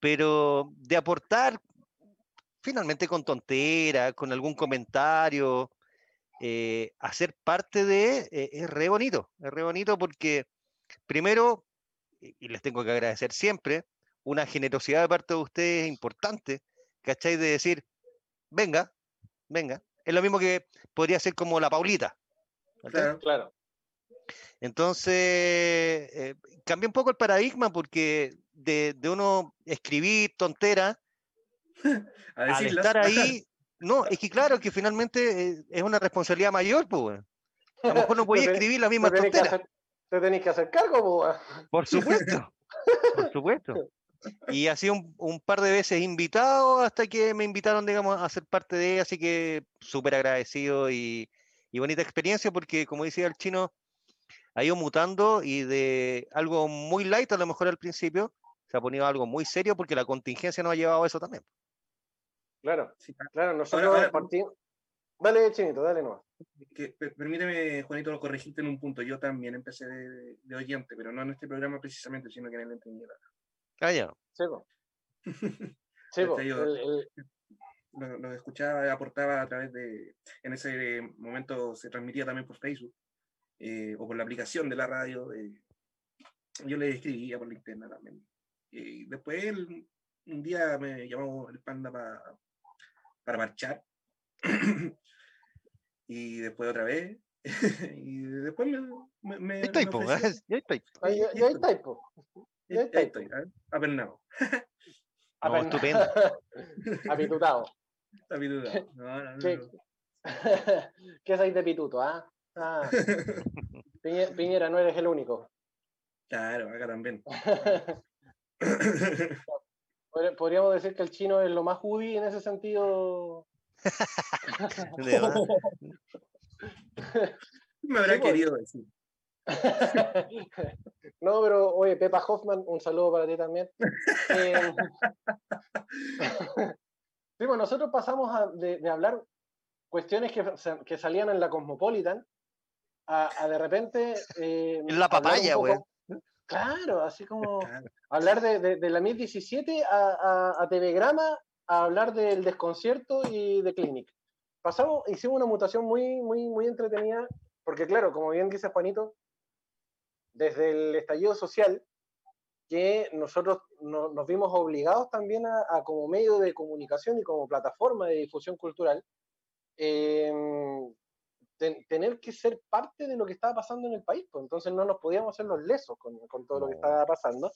pero de aportar finalmente con tontera, con algún comentario, eh, hacer parte de, es re bonito, es re bonito porque primero, y les tengo que agradecer siempre, una generosidad de parte de ustedes importante, ¿cachai? De decir, venga, venga. Es lo mismo que podría ser como la Paulita. Claro. Claro, Entonces, eh, cambia un poco el paradigma porque de, de uno escribir tonteras <laughs> A al estar ahí, <laughs> no, es que claro que finalmente eh, es una responsabilidad mayor, pues. A lo mejor no <laughs> podía escribir la misma tontera. te tenés que hacer cargo, weón. Por supuesto, por supuesto. Y así un, un par de veces invitado hasta que me invitaron, digamos, a ser parte de, así que súper agradecido y, y bonita experiencia porque, como decía el chino, ha ido mutando y de algo muy light a lo mejor al principio se ha ponido algo muy serio porque la contingencia nos ha llevado a eso también. Claro, Sí, claro, nosotros ahora- partimos. Dale, chinito, dale nomás. que, permíteme, Juanito, corregirte en un punto. Yo también empecé de, de oyente, pero no en este programa precisamente, sino que en el Entreñera. Este, <laughs> yo- el- el- Lo, lo escuchaba, aportaba a través de. En ese momento se transmitía también por Facebook eh, o por la aplicación de la radio. eh, yo le escribía por la interna también. Y después él, un día me llamó el panda pa- para marchar. <coughs> y después otra vez. <laughs> y después me. me, me- me ahí está. ahí, ahí- ahí está, po. Ahí, estoy, ¿eh? apernado. No, estupendo. <laughs> Apitutado. <laughs> No, no, <laughs> ¿Qué. ¿Qué es ahí de pituto, ah? Ah, Piñe- Piñera, no eres el único. Claro, acá también. Podr- Podríamos decir que el chino es lo más judí en ese sentido. Me habrá Sí, pues. querido decir. <laughs> No, pero oye, Pepa Hoffman, un saludo para ti también. Eh, <laughs> sí, pues nosotros pasamos a- de, de hablar cuestiones que, que salían en la Cosmopolitan a, a de repente. eh, En la hablar un papaya, weón. Claro, así como <laughs> hablar de, de- de la MIT 17 a, a, a Telegrama a hablar del desconcierto y de Clinic. Pasamos, hicimos una mutación muy, muy, muy entretenida, porque claro, como bien dice Juanito, desde el estallido social, que nosotros no- nos vimos obligados también a, a como medio de comunicación y como plataforma de difusión cultural, ten- tener que ser parte de lo que estaba pasando en el país, pues entonces no nos podíamos hacer los lesos con, con todo lo que estaba pasando.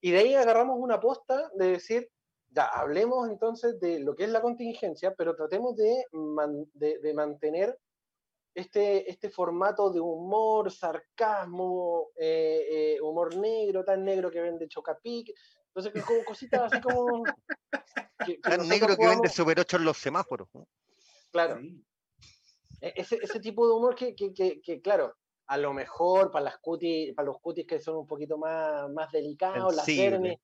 Y de ahí agarramos una posta de decir, ya, hablemos entonces de lo que es la contingencia, pero tratemos de, man- de, de mantener este, este formato de humor, sarcasmo, eh, eh, humor negro, tan negro que vende Chocapic, Entonces, como cositas así como. que- que Tan negro que vende Super 8 en los semáforos. ¿no? Claro, Sí. e- ese, ese tipo de humor que, que, que, que, claro, a lo mejor para las cutis, para los cutis que son un poquito más, más delicados, las vermes,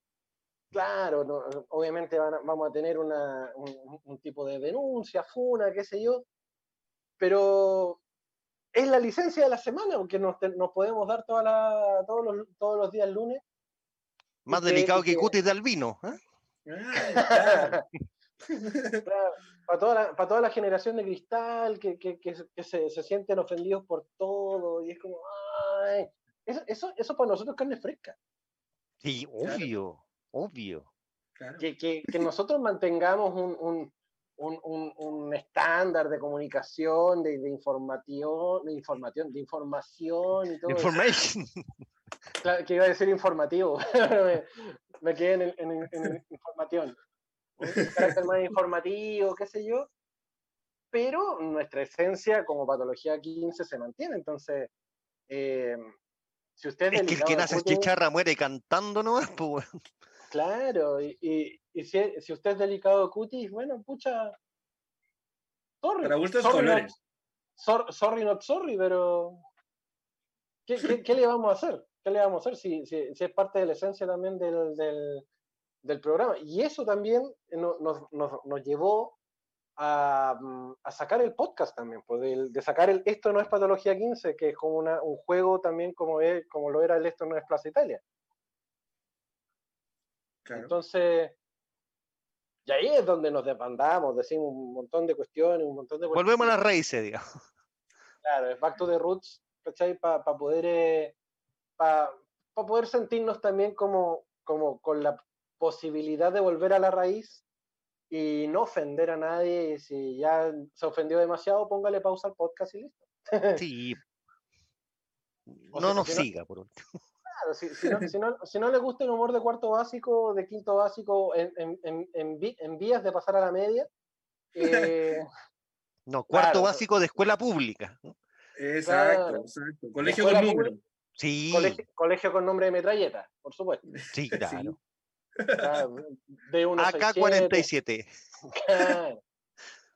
claro, no, obviamente van a- vamos a tener una, un, un tipo de denuncia, funa, qué sé yo, pero es la licencia de la semana, porque nos, podemos dar toda la, todos, los, todos los días lunes. Más que- delicado que que- cutis de albino. ¿eh? Ah, claro. <laughs> para, toda la, para toda la generación de cristal que, que, que se- que se, se sienten ofendidos por todo y es como, ay, eso, eso, eso para nosotros es carne fresca. Sí, Claro. obvio, obvio. Claro. Que, que, que nosotros mantengamos un, un, un, un- un estándar de comunicación, de, de información, de información, de información y todo. eso. Information. <laughs> Claro, que iba a decir informativo. <laughs> me, me quedé en, el- en, en información. Un carácter más informativo, qué sé yo. Pero nuestra esencia como patología 15 se mantiene. Entonces, eh, si usted Es que el que nace cutis, chicharra muere cantando nomás, <laughs> pues. Claro, y, y, y si, si usted es delicado de cutis, bueno, pucha. Sorry. Para gustos sorry, not, colores. sor- sorry, not sorry, pero. ¿qué, qué, qué le vamos a hacer? ¿Qué le vamos a hacer si, si, si es parte de la esencia también del, del, del programa? Y eso también no- nos, nos, nos llevó a, a sacar el podcast también, pues, de, sacar el Esto no es Patología 15, que es como una, un juego también como, es, como lo era el Esto no es Plaza Italia. Claro. Entonces, y ahí es donde nos desbandamos, decimos un montón de cuestiones, un montón de Volvemos a las raíces, digamos. Claro, es back to the roots, ¿cachai? Para poder, eh, pa- pa poder sentirnos también como, como con la posibilidad de volver a la raíz y no ofender a nadie. Y si ya se ofendió demasiado, póngale pausa al podcast y listo. Sí. <laughs> O No sea, nos si no- siga, por último. Claro, si, si no, <laughs> si, no, si no le gusta el humor de cuarto básico, de quinto básico, en, en, en, en vías de pasar a la media, eh, <laughs> No, cuarto Claro. básico de escuela pública. Exacto, Claro. exacto. Colegio Escuela con número. pública. Sí, colegio, colegio con nombre de metralleta, por supuesto. sí, <laughs> claro. Claro, de uno AK-47. Claro.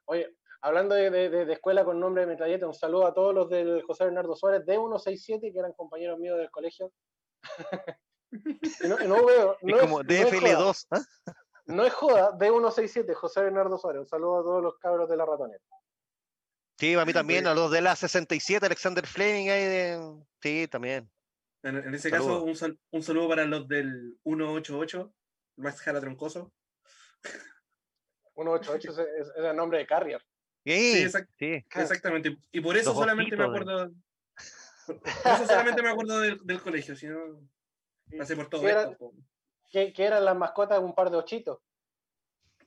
Oye, hablando de, de- de- de escuela con nombre de metralleta, un saludo a todos los del José Bernardo Suárez de 167, que eran compañeros míos del colegio. <laughs> No, no veo, Es no como es, no es joda, DFL2. ¿ah? no es joda, de 167, José Bernardo Suárez. Un saludo a todos los cabros de la ratonera. Sí, a mí también, Oye. a los de la 67, Alexander Fleming ahí de... Sí, también. En, en ese Saludos. caso, un, sal- un saludo para los del 188, Max Jara Troncoso. 188 es, es- es el nombre de Carrier. Sí, Sí, exact- sí. Exactamente. Y por eso Los solamente me de- acuerdo. Eso solamente me acuerdo del, del colegio, si no pasé por todo ¿Qué, era- esto. po. que- que eran las mascotas de un par de ochitos.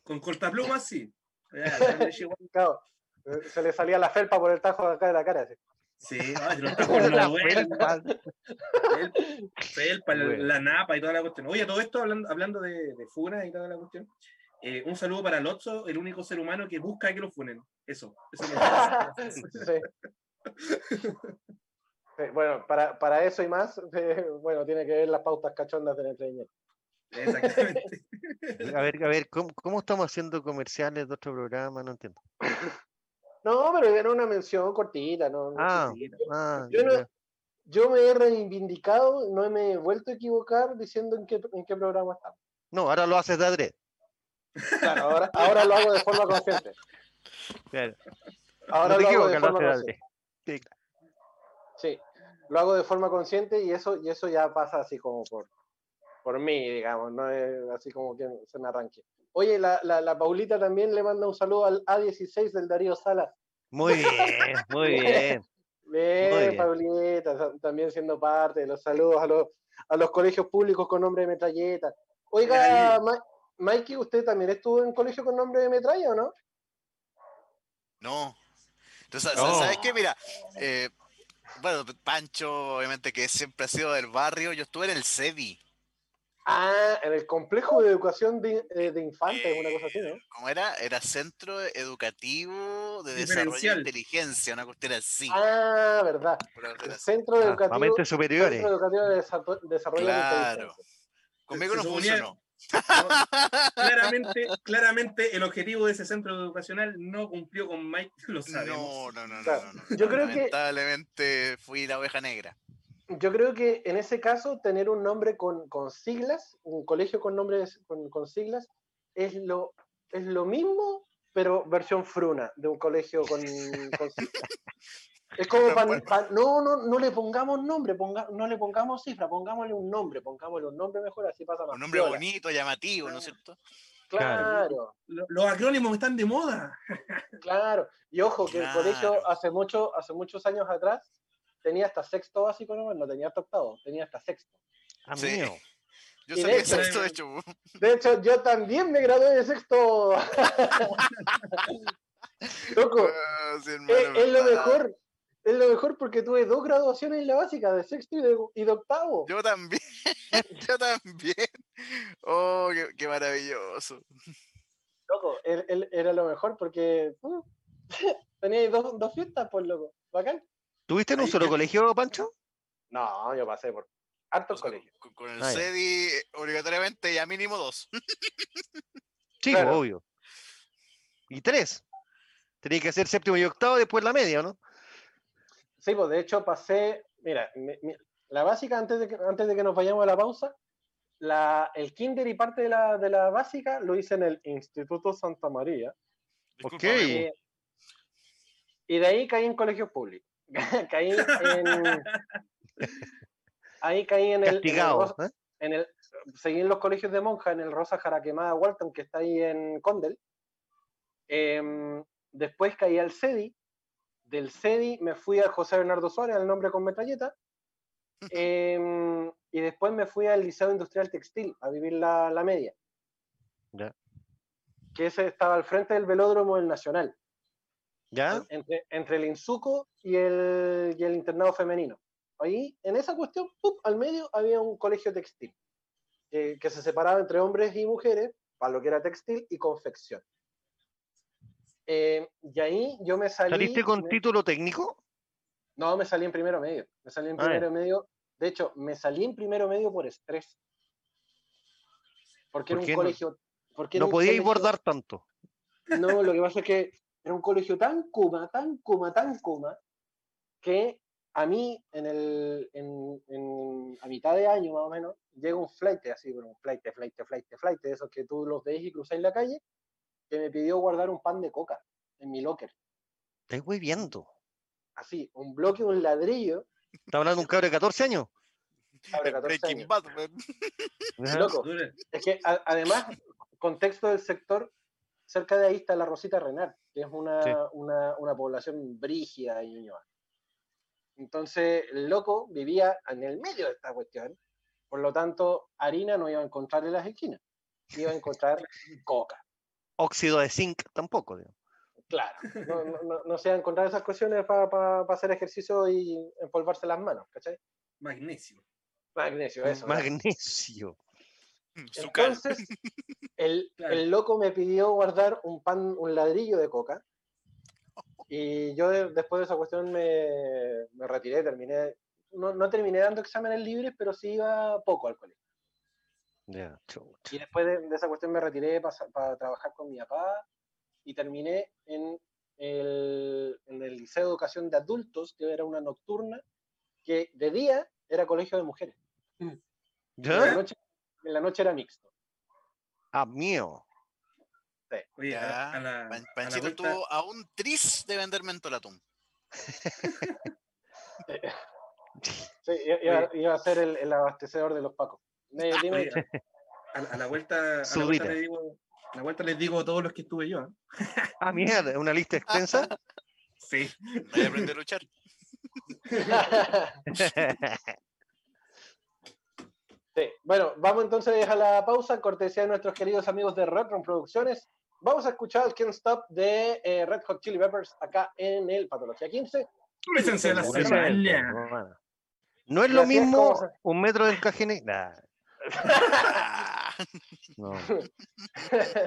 Con cortaplumas, sí. <laughs> Claro, eh, se le salía la felpa por el tajo de acá de la cara. así. Sí, ay, los tacos La felpa. Fel- Felpa, la, Bueno. la napa y toda la cuestión. Oye, todo esto hablando, hablando de, de funas y toda la cuestión. eh, un saludo para Lotso, el único ser humano que busca que lo funen. Eso. eso me <laughs> Sí. Sí, bueno, para, para eso y más, <laughs> eh, bueno, tiene que ver las pautas cachondas del entreñero. Exactamente. <laughs> A ver, a ver, ¿cómo, cómo estamos haciendo comerciales de otro programa? No entiendo. <laughs> No, pero era una mención cortita, no, no Ah, ah, Yo, no- ya. yo me he reivindicado, no me he vuelto a equivocar diciendo en qué, en qué programa estamos. No, ahora lo haces de adrede. Claro, ahora, ahora lo hago de forma consciente. Claro. Ahora no te lo hago de forma haces de consciente. adrede. Sí, claro. Lo hago de forma consciente y eso, y eso ya pasa así como por, por mí, digamos, no es así como que se me arranque. Oye, la, la, la Paulita también le manda un saludo al A16 del Darío Salas. Muy bien, muy bien. Bien, Muy bien. Paulita, también siendo parte de los saludos a los, a los colegios públicos con nombre de metralleta. Oiga, Ma- Mikey, ¿usted también estuvo en colegio con nombre de metralla o no? No. Entonces, No. ¿sabes qué? Mira, eh, bueno, Pancho, obviamente que siempre ha sido del barrio, yo estuve en el CEDI. Ah, en el complejo de educación de, eh, de infantes, una cosa así, ¿no? Eh, ¿Cómo era? Era Centro Educativo de Desarrollo de. Inteligencia, una cuestión así. Ah, verdad. El. Centro Ah, Educativo, superiores. Centro Educativo de Desa- Desarrollo de Claro. Inteligencia. Conmigo Se no funcionó. Claramente, <laughs> claramente el objetivo de ese centro educacional no cumplió con Mike, <laughs> lo sabemos. No, no, no, Claro. no, no, no. Yo creo que- Lamentablemente fui la oveja negra. Yo creo que en ese caso tener un nombre con, con siglas, un colegio con nombres con, con siglas, es lo, es lo mismo, pero versión fruna de un colegio con, con <laughs> siglas. Es como <laughs> Pero pa- bueno. pa- no, no, no le pongamos nombre, ponga, no le pongamos cifra, pongámosle un nombre, pongámosle un nombre mejor, así pasa más. Un nombre piola. bonito, llamativo, ¿no es cierto? Claro, Lo- Los acrónimos están de moda. <laughs> claro. Y ojo, que el colegio Claro. hace, mucho, hace muchos años atrás tenía hasta sexto básico, no, no tenía hasta octavo, tenía hasta sexto. Sí. Amigo. Yo Y salí de hecho- sexto, de hecho. De hecho, yo también me gradué de sexto. <laughs> Loco, Ah, sí, es, hermano, es lo mejor. Es lo mejor porque tuve dos graduaciones en la básica, de sexto y de, y de octavo. Yo también, <laughs> yo también. Oh, qué, qué maravilloso. Loco, él, él era lo mejor porque uh, <laughs> tenía dos, dos fiestas, pues loco. ¿Bacán? ¿Tuviste en un solo colegio, Pancho? No, yo pasé por hartos O sea, colegios. con, con el Ah, ya. CEDI, eh, obligatoriamente, ya mínimo dos. <laughs> Sí, Claro. obvio. Y tres. Tenía que hacer séptimo y octavo, después la media, ¿no? Sí, pues de hecho pasé, mira, mi- mi- la básica, antes de, que, antes de que nos vayamos a la pausa, la, el kinder y parte de la, de la básica lo hice en el Instituto Santa María. Ok. Eh, y de ahí caí en colegios públicos. <laughs> caí en. <laughs> Ahí caí en el. en el Castigado. Rosa- ¿eh? en el- seguí en los colegios de monja, en el Rosa Jaraquemada Walton, que está ahí en Condel. Em, después caí al CEDI. Del CEDI me fui al José Bernardo Suárez, al nombre con metralleta. <laughs> Em, y después me fui al Liceo Industrial Textil a vivir la, la media. Ya. Que ese estaba al frente del velódromo del Nacional ¿Ya? entre, entre el Insuco y el, y el internado femenino. Ahí, en esa cuestión, ¡pup! al medio había un colegio textil, que, que se separaba entre hombres y mujeres, para lo que era textil y confección. Eh, y ahí yo me salí... ¿Saliste con me- título técnico? No, me salí en primero medio. Me salí en Ah, primero medio. De hecho, me salí en primero medio por estrés. Porque ¿Por era un no? colegio... Porque era No podíais bordar tanto. no, lo que pasa es que era un colegio tan kuma, tan kuma, tan kuma, que a mí, en el, en, en- a mitad de año más o menos, llega un flight, así, bueno, un flight, flight, flight, flight, de esos que tú los veis y cruzáis la calle, que me pidió guardar un pan de coca en mi locker. Estáis viendo. Así, un bloque, un ladrillo, Está hablando de un cabro de 14 años. abre 14 Breaking años. Bad. Loco, es que a- además, contexto del sector, cerca de ahí está la Rosita Renal, que es una, Sí. una, una población brígida y Ñuñoa. Entonces, el loco vivía en el medio de esta cuestión, por lo tanto, harina no iba a encontrar en las esquinas, iba a encontrar <laughs> coca. Óxido de zinc tampoco. Claro, no, no, no, no se iba a encontrar esas cuestiones para hacer ejercicio y empolvarse las manos, ¿cachai? Magnesio. Magnesio, eso. Magnesio. Cal. Entonces, el, <laughs> Claro. el loco me pidió guardar un pan, un ladrillo de coca. Y yo de- después de esa cuestión me, me retiré, terminé, no, no terminé dando exámenes libres, pero sí iba poco al colegio. Y después de, de esa cuestión me retiré para trabajar con mi papá y terminé en el, en el Liceo de Educación de Adultos, que era una nocturna, que de día era colegio de mujeres. Y en la noche, en la noche era mixto. Ah, mío. Oye, a, Ya, a la, a Pan- la Panchito vuelta- estuvo a un tris de vender mentolatún. <laughs> <laughs> Sí, iba a ser el, el abastecedor de los pacos. Eh, dime, oye, a, a la vuelta, a la vuelta les digo, a la vuelta les digo todos los que estuve yo. ¿eh? <laughs> Ah, mierda, una lista extensa. <laughs> Sí. Vaya a aprender a luchar. <laughs> Sí, Bueno, vamos entonces a la pausa, cortesía de nuestros queridos amigos de Red Room Producciones. Vamos a escuchar el Can't Stop de eh, Red Hot Chili Peppers acá en el Patología 15. Licencia de la semana. No es lo mismo un metro de encaje ne- Nah, Ah, <laughs> no.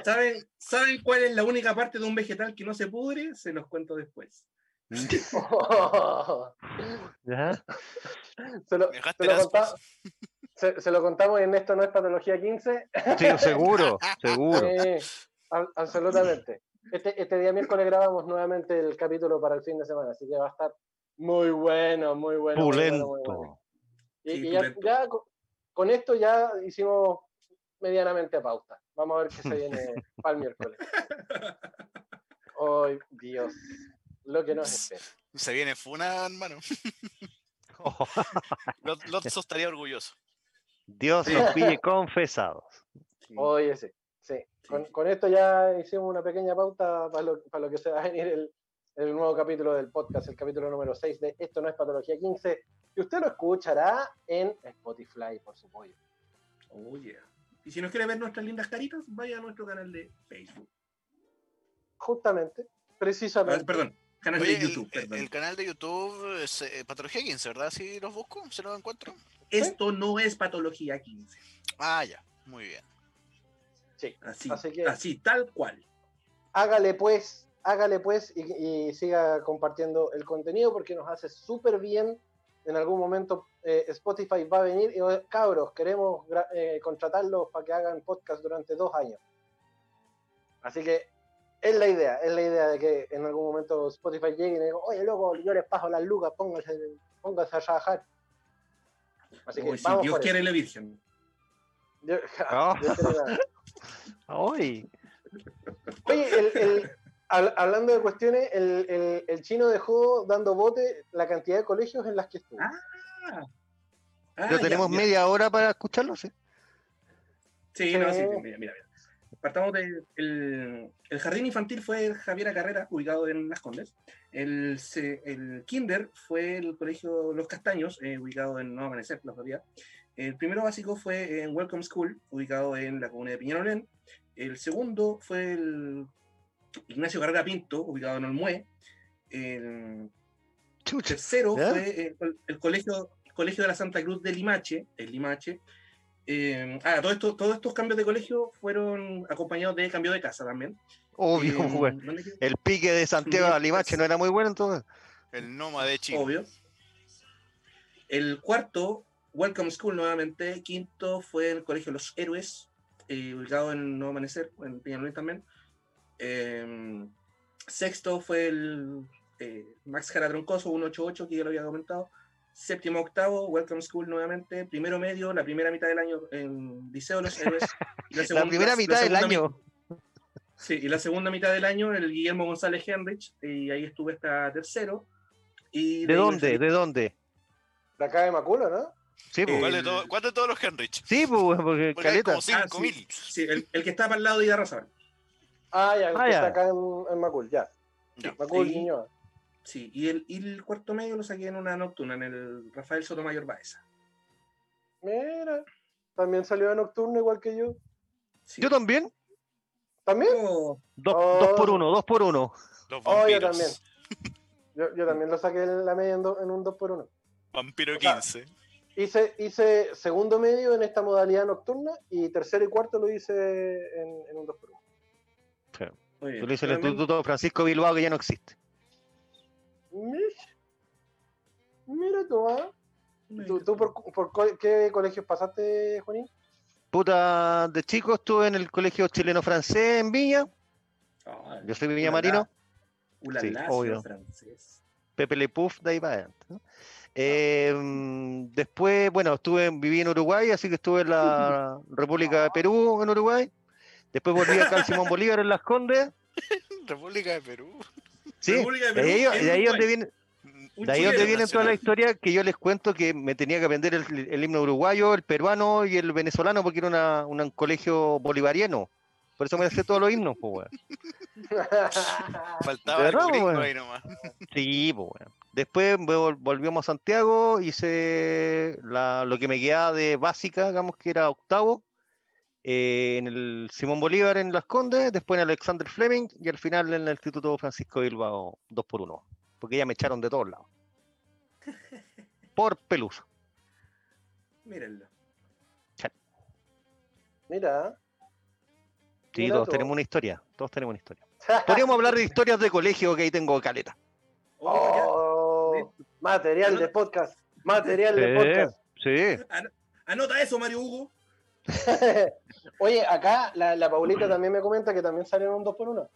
¿Saben, ¿Saben cuál es la única parte de un vegetal que no se pudre? Se los cuento después. ¿Ya? <laughs> se, lo, se lo <laughs> se, se contamos y en esto no es patología 15. Sí, seguro, seguro. Eh, ab- absolutamente. Este, este día miércoles grabamos nuevamente el capítulo para el fin de semana, así que va a estar muy bueno, muy bueno. muy bueno, muy bueno. Pulento. Y, Sí, y ya, pulento. ya con, esto ya hicimos medianamente pauta. Vamos a ver qué se viene <laughs> para el miércoles. Ay, Dios. Lo que nos espera. Se viene Funa, hermano. <laughs> Lot- Lotso estaría orgulloso. Dios nos pille confesados. <laughs> Oye, sí. sí. Con, con esto ya hicimos una pequeña pauta para lo, para lo que se va a venir el, el nuevo capítulo del podcast, el capítulo número 6 de Esto no es Patología 15, que usted lo escuchará en Spotify, por supuesto. Oh, yeah. Y si nos quiere ver nuestras lindas caritas, vaya a nuestro canal de Facebook. Justamente, Ah, precisamente. perdón, canal Oye, de YouTube. el, perdón. el canal de YouTube es eh, Patología 15, ¿verdad? Si los busco, se los encuentro. Esto no es patología 15. Ah, ya. Muy bien. Sí. Así, Así que- así tal cual. Hágale pues, hágale pues y, y siga compartiendo el contenido porque nos hace súper bien. En algún momento eh, Spotify va a venir y cabros, queremos eh, contratarlos para que hagan podcast durante dos años. Así que es la idea, es la idea de que en algún momento Spotify llegue y le diga, oye loco, yo les paso las lucas, póngase, póngase a trabajar. Así que Uy, si Dios quiere eso. la Virgen. Yo- Oh. <laughs> Dios quiere nada. <laughs> Ay, Oye, el- el- hab- hablando de cuestiones, el, el- el chino dejó dando bote la cantidad de colegios en las que estuvo. Ah, Ah, ¿lo ya, tenemos ya. media hora para escucharlo? Sí. Sí, no, sí, mira, mira, mira. Partamos de. El, el jardín infantil fue Javiera Carrera, ubicado en Las Condes. El, se- el Kinder fue el colegio Los Castaños, eh, ubicado en Nuevo Amanecer, La Florida. El primero básico fue en Welcome School, ubicado en la comuna de Peñalolén. El segundo fue el Ignacio Carrera Pinto, ubicado en Olmué. El Chucha. tercero fue el, col- el colegio, colegio de la Santa Cruz de Limache, el Limache. Eh, ah, todo esto- todos estos cambios de colegio fueron acompañados de cambio de casa también. Obvio, Eh. ¿dónde quedó? El pique de Santiago a Limache no era muy bueno entonces. El Noma de Chile. Obvio. El cuarto, Welcome School nuevamente. Quinto fue el Colegio Los Héroes, eh, ubicado en Nuevo Amanecer, en Peñalolén también. Eh, sexto fue el eh, Max Jara Troncoso, 188, que ya lo había comentado. Séptimo, octavo, Welcome School nuevamente. Primero medio, la primera mitad del año en Liceo Los Héroes. Y La <laughs> segunda- primera mitad del mi- año. Sí, y la segunda mitad del año, el Guillermo González Henrich, y ahí estuve hasta tercero. Y ¿De dónde? ¿De dónde? De acá de Maculo, ¿no? Sí, pues. ¿Cuál, de El- todo- cuál de todos los Henrich? Sí, pues, porque Porque caleta. como 5000. sí. Sí, el, el que está para el lado de Idarrazabal. Ah, ya, ah, está acá en, en Macul, ya. ya. Macul. Sí, y el, cuarto medio lo saqué en una nocturna, en el Rafael Sotomayor Baeza. Mira, también salió de nocturna igual que yo. ¿Yo también? ¿También? Oh. Dos, por uno, dos por uno. Oh, yo también. <laughs> Yo, también lo saqué en la media en, un 2 por 1 Vampiro 15. hice, hice segundo medio en esta modalidad nocturna y tercero y cuarto lo hice en, un 2 por 1 Tú le dices el Instituto Francisco Bilbao que ya no existe. ¿ah? Mira tú, ¿Tú, tú por, por qué colegios pasaste, Juanín? Puta, de chico estuve en el colegio chileno-francés en Viña. Ah, Yo soy Viña Marino. La, sí, obvio. francés. Pepe Le Pouf, de ahí para adelante. Ah. Eh, después, bueno, estuve viví en Uruguay, así que estuve en la <laughs> República de Perú, en Uruguay. Después volví acá al Simón Bolívar en Las Condes. <laughs> República de Perú. Sí, República de de ahí, de ahí donde viene, Un de ahí chileno donde viene toda la historia que yo les cuento que me tenía que aprender el, el himno uruguayo, el peruano y el venezolano porque era una, una- un colegio bolivariano. Por eso me sé todos los himnos, pues, weón. <laughs> Faltaba ¿De el verdad, ahí nomás. Sí, pues, weón. Después vol- volvimos a Santiago, hice la, lo que me quedaba de básica, digamos que era octavo, eh, en el Simón Bolívar en Las Condes, después en Alexander Fleming y al final en el Instituto Francisco Bilbao 2 por 1 porque ya me echaron de todos lados. <laughs> Por peluso. Mírenlo. Mira. Sí, Mira todos tú. tenemos una historia, todos tenemos una historia. <laughs> Podríamos hablar de historias de colegio que ahí tengo caleta. Oh, Oh, material de podcast. Material de podcast. sí. Anota eso, Mario Hugo. <laughs> Oye, acá la, la Paulita también me comenta que también salieron un 2x1.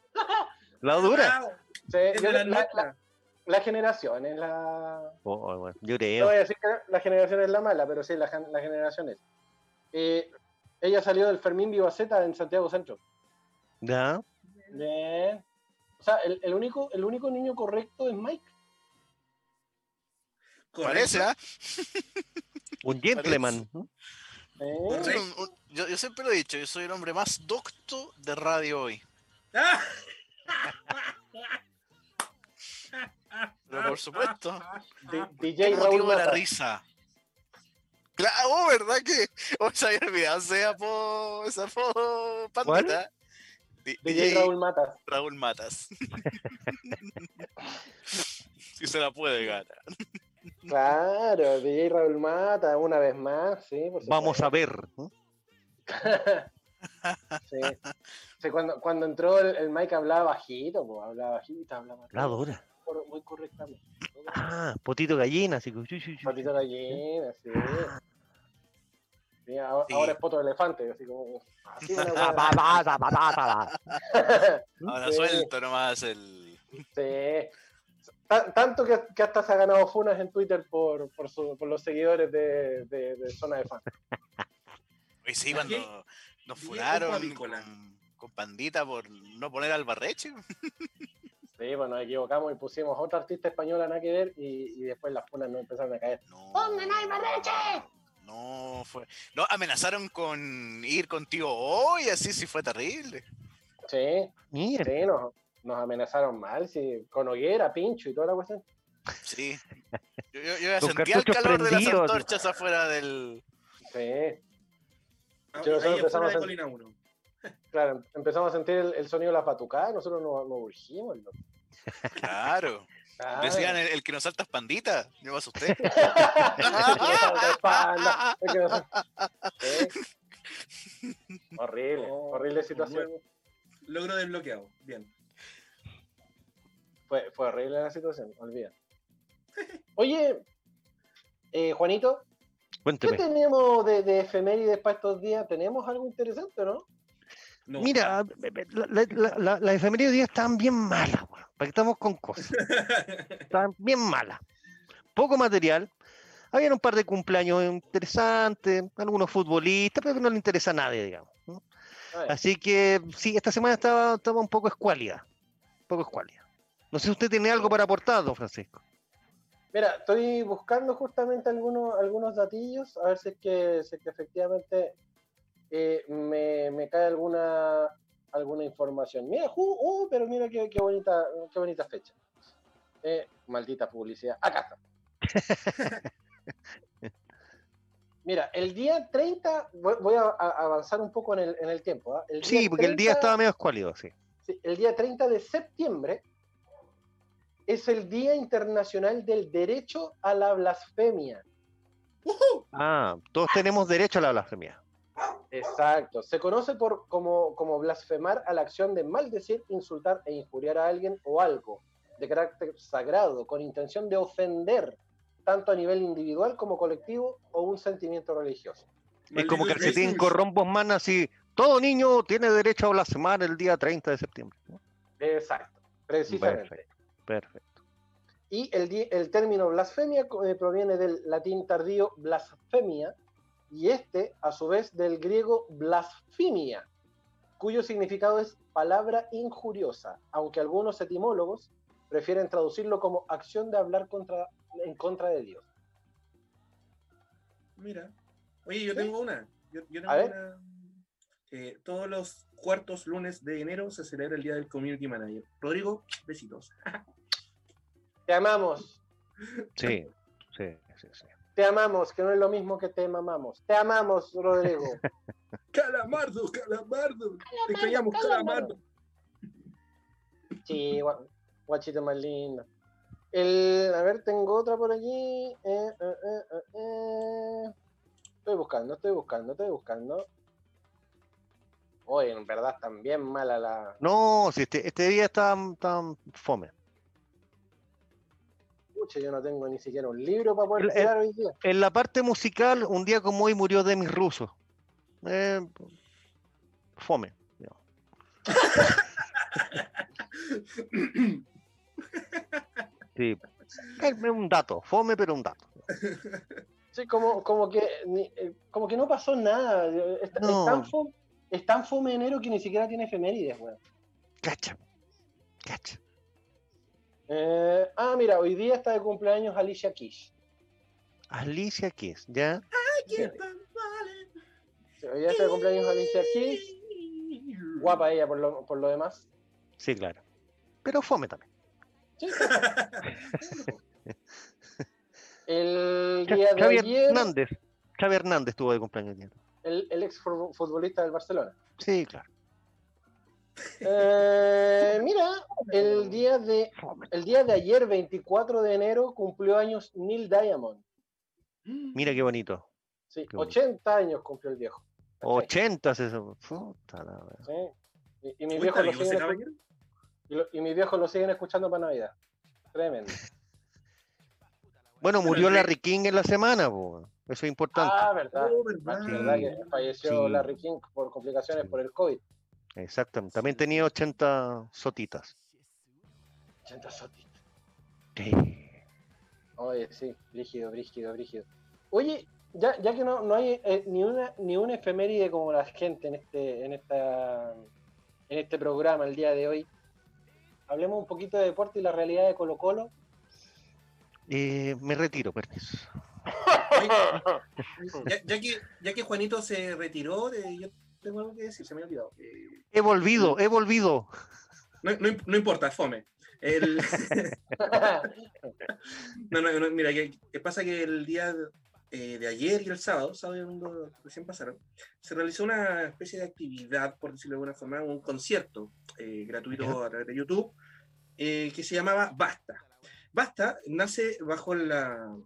La dura. Ah, Sí, yo- la la, nuestra. la- la generación es la. Oh, bueno, yo No creo. voy a decir que la generación es la mala, pero sí, la, gen- la generación es. Eh, ella salió del Fermín Vivaceta en Santiago Centro. ¿Ya? Bien. O sea, el, el único, el único niño correcto es Mike. Parece, ¿ah? Un gentleman. ¿no? Eh, Yo soy un- un- Yo, yo siempre lo he dicho, yo soy el hombre más docto de radio hoy. Pero por supuesto, D- <laughs> DJ ¿qué Raúl la risa? Claro, oh, ¿verdad que? Oh, se había olvidado ese apodo, ese apodo pandita. D- DJ Raúl Mata. Raúl Matas. <laughs> si se la puede ganar. Claro, DJ Raúl Mata, una vez más, sí. por Vamos a ver. ¿no? <laughs> Sí. Sí, cuando, cuando entró el, el Mike hablaba bajito, pues, hablaba bajito, hablaba cor- muy correctamente. Ah, potito gallina, así chu. Patito gallina, sí. Sí, ahora, Sí. ahora es poto de elefante, así como. Así Ah. <laughs> <laughs> Ahora Sí. suelto nomás el. Sí. Ta- Tanto que, que hasta se ha ganado funas en Twitter por, por, su- por los seguidores de, de- de Zona de Fan. <laughs> Oye, sí, ¿A cuando nos ¿Quién funaron es Avícola? con, con Pandita por no poner al barreche. <laughs> Sí, pues nos equivocamos y pusimos otra artista española nada que ver y, y después las funas nos empezaron a caer. No. ¡Pongan al barreche! No, fue. No, amenazaron con ir contigo hoy, así sí fue terrible. Sí, Mira. sí, nos, nos amenazaron mal, sí, con hoguera, pincho y toda la cuestión. Sí. <laughs> Yo, yo, yo ya sentía el calor de las antorchas afuera del. Sí, Ah, Yo nosotros empezamos a- Colina 1. <laughs> claro, empezamos a sentir el, el sonido de la patucada, nosotros nos, nos urgimos. loco. Claro. Decían el, el que nos salta es pandita. Yo me asusté. <laughs> El que nos salta espalda, el que nos- Sí. Horrible, Oh, horrible situación. Logro desbloqueado. Bien. Fue, fue horrible la situación, olvida. <laughs> Oye, eh, Juanito, ¿qué tenemos de, de efemérides para estos días? ¿Tenemos algo interesante, no? No. Mira, la, la, la, la- las efemérides hoy día estaban bien malas, weón. Para que estamos con cosas. <laughs> Estaban bien malas. Poco material. Habían un par de cumpleaños interesantes, algunos futbolistas, pero que no le interesa a nadie, digamos. ¿no? A ver, Así que sí, esta semana estaba, estaba un poco escuálida. Un poco escuálida. No sé si usted tiene algo para aportar, don Francisco. Mira, estoy buscando justamente algunos, algunos datillos, a ver si es que, si es que efectivamente eh, me, me cae alguna, alguna información. Mira, uh, pero mira qué, qué bonita, qué bonita fecha. Eh, maldita publicidad. Acá está. <laughs> Mira, el día 30, voy, a, avanzar un poco en el, en el tiempo. ¿ah? El Sí, porque el día 30 estaba medio escuálido, sí. Sí, el día 30 de septiembre es el Día Internacional del Derecho a la Blasfemia. Ah, todos tenemos derecho a la blasfemia. Exacto. Se conoce por, como, como blasfemar a la acción de maldecir, insultar e injuriar a alguien o algo de carácter sagrado con intención de ofender tanto a nivel individual como colectivo o un sentimiento religioso. Es como calcetín con rombos man así. Todo niño tiene derecho a blasfemar el día 30 de septiembre. ¿no? Exacto, precisamente. Perfecto. Perfecto. Y el, término blasfemia eh, proviene del latín tardío blasfemia y este, a su vez, del griego blasfemia, cuyo significado es palabra injuriosa, aunque algunos etimólogos prefieren traducirlo como acción de hablar contra, en contra de Dios. Mira. Oye, yo Sí. tengo una. Yo, yo tengo A ver. una. Eh, todos los cuartos lunes de enero se celebra el Día del Community Manager. Rodrigo, besitos. <laughs> Te amamos, Sí, sí, sí, sí. te amamos, que no es lo mismo que te mamamos. Te amamos, Rodrigo. <laughs> Calamardo, calamardo. Te extrañamos, calamardo. Sí, gua- guachito más lindo. El, a ver, tengo otra por aquí. Eh, eh, eh, eh, eh. Estoy buscando, estoy buscando, estoy buscando. Oye, en verdad están bien mala la. No, si este, este día está tan fome. Pucha, yo no tengo ni siquiera un libro para poder tirar hoy día. En la parte musical, un día como hoy murió Demis Russo. Eh, fome. <laughs> Sí. Es un dato, fome, pero un dato. Sí, como, como, que, eh, como que no pasó nada. Es, es No. tan fome, es tan fome enero que ni siquiera tiene efemérides, weón. Cacha. Cacha. Eh, ah, mira, hoy día está de cumpleaños Alicia Keys. Alicia Keys, ¿ya? Sí, sí, hoy día está de cumpleaños Alicia Keys. Guapa ella por lo, por lo demás. Sí, claro. Pero fome también. Sí. <laughs> El día de Xavi ayer, Hernández. Xavi Hernández estuvo de cumpleaños. el, el ex fu- futbolista del Barcelona. Sí, claro. Eh, mira, el día de el día de ayer, 24 de enero, cumplió años Neil Diamond. Mira qué bonito. Sí, Qué bonito. 80 años cumplió el viejo. ¿cachai? 80 es eso. Puta la wea. Sí. Y, y mis Uy, viejos ¿está lo siguen y lo- y mis viejos lo siguen escuchando para Navidad. Tremendo. <laughs> Bueno, murió Larry King en la semana, po. eso es importante. Ah, verdad. Oh, verdad. Sí. verdad que falleció Sí. Larry King por complicaciones Sí. por el COVID. Exactamente. También tenía 80 sotitas. 80 sotitas. Sí. Oye, sí, brígido, brígido, brígido. Oye, ya, ya que no, no hay eh, ni una ni una efeméride como la gente en este en esta en este programa el día de hoy, hablemos un poquito de deporte y la realidad de Colo Colo. Eh, me retiro, permiso. <laughs> Ya, ya que, ya que Juanito se retiró, eh, yo tengo algo que decir, se me ha olvidado. Eh, He volvido, he volvido. no, no no importa, fome. El- <laughs> no, no, no, mira, que, que pasa que el día eh, de ayer y el sábado, sábado y domingo recién pasaron, se realizó una especie de actividad, por decirlo de alguna forma, un concierto eh, gratuito a través de YouTube, eh, que se llamaba Basta. Basta nace bajo la,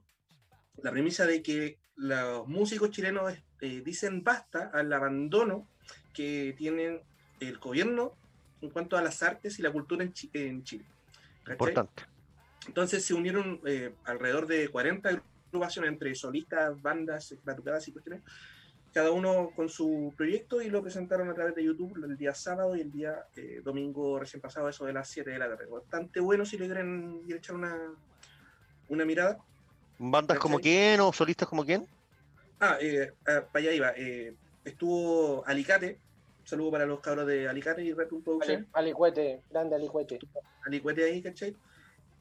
la premisa de que los músicos chilenos eh, dicen basta al abandono que tienen el gobierno en cuanto a las artes y la cultura en, Chi- en Chile. ¿cachai? Importante. Entonces se unieron eh, alrededor de 40 agrupaciones entre solistas, bandas, batucadas y cuestiones, cada uno con su proyecto y lo presentaron a través de YouTube el día sábado y el día eh, domingo recién pasado, eso de las 7 de la tarde. Bastante bueno si le quieren echar una, una mirada. ¿Bandas como quién o solistas como quién? Ah, eh, ah, para allá iba. eh, estuvo Alicate. Un saludo para los cabros de Alicate y Red. Ali- Alicuete, grande Alicuete. Alicuete ahí, ¿cachai?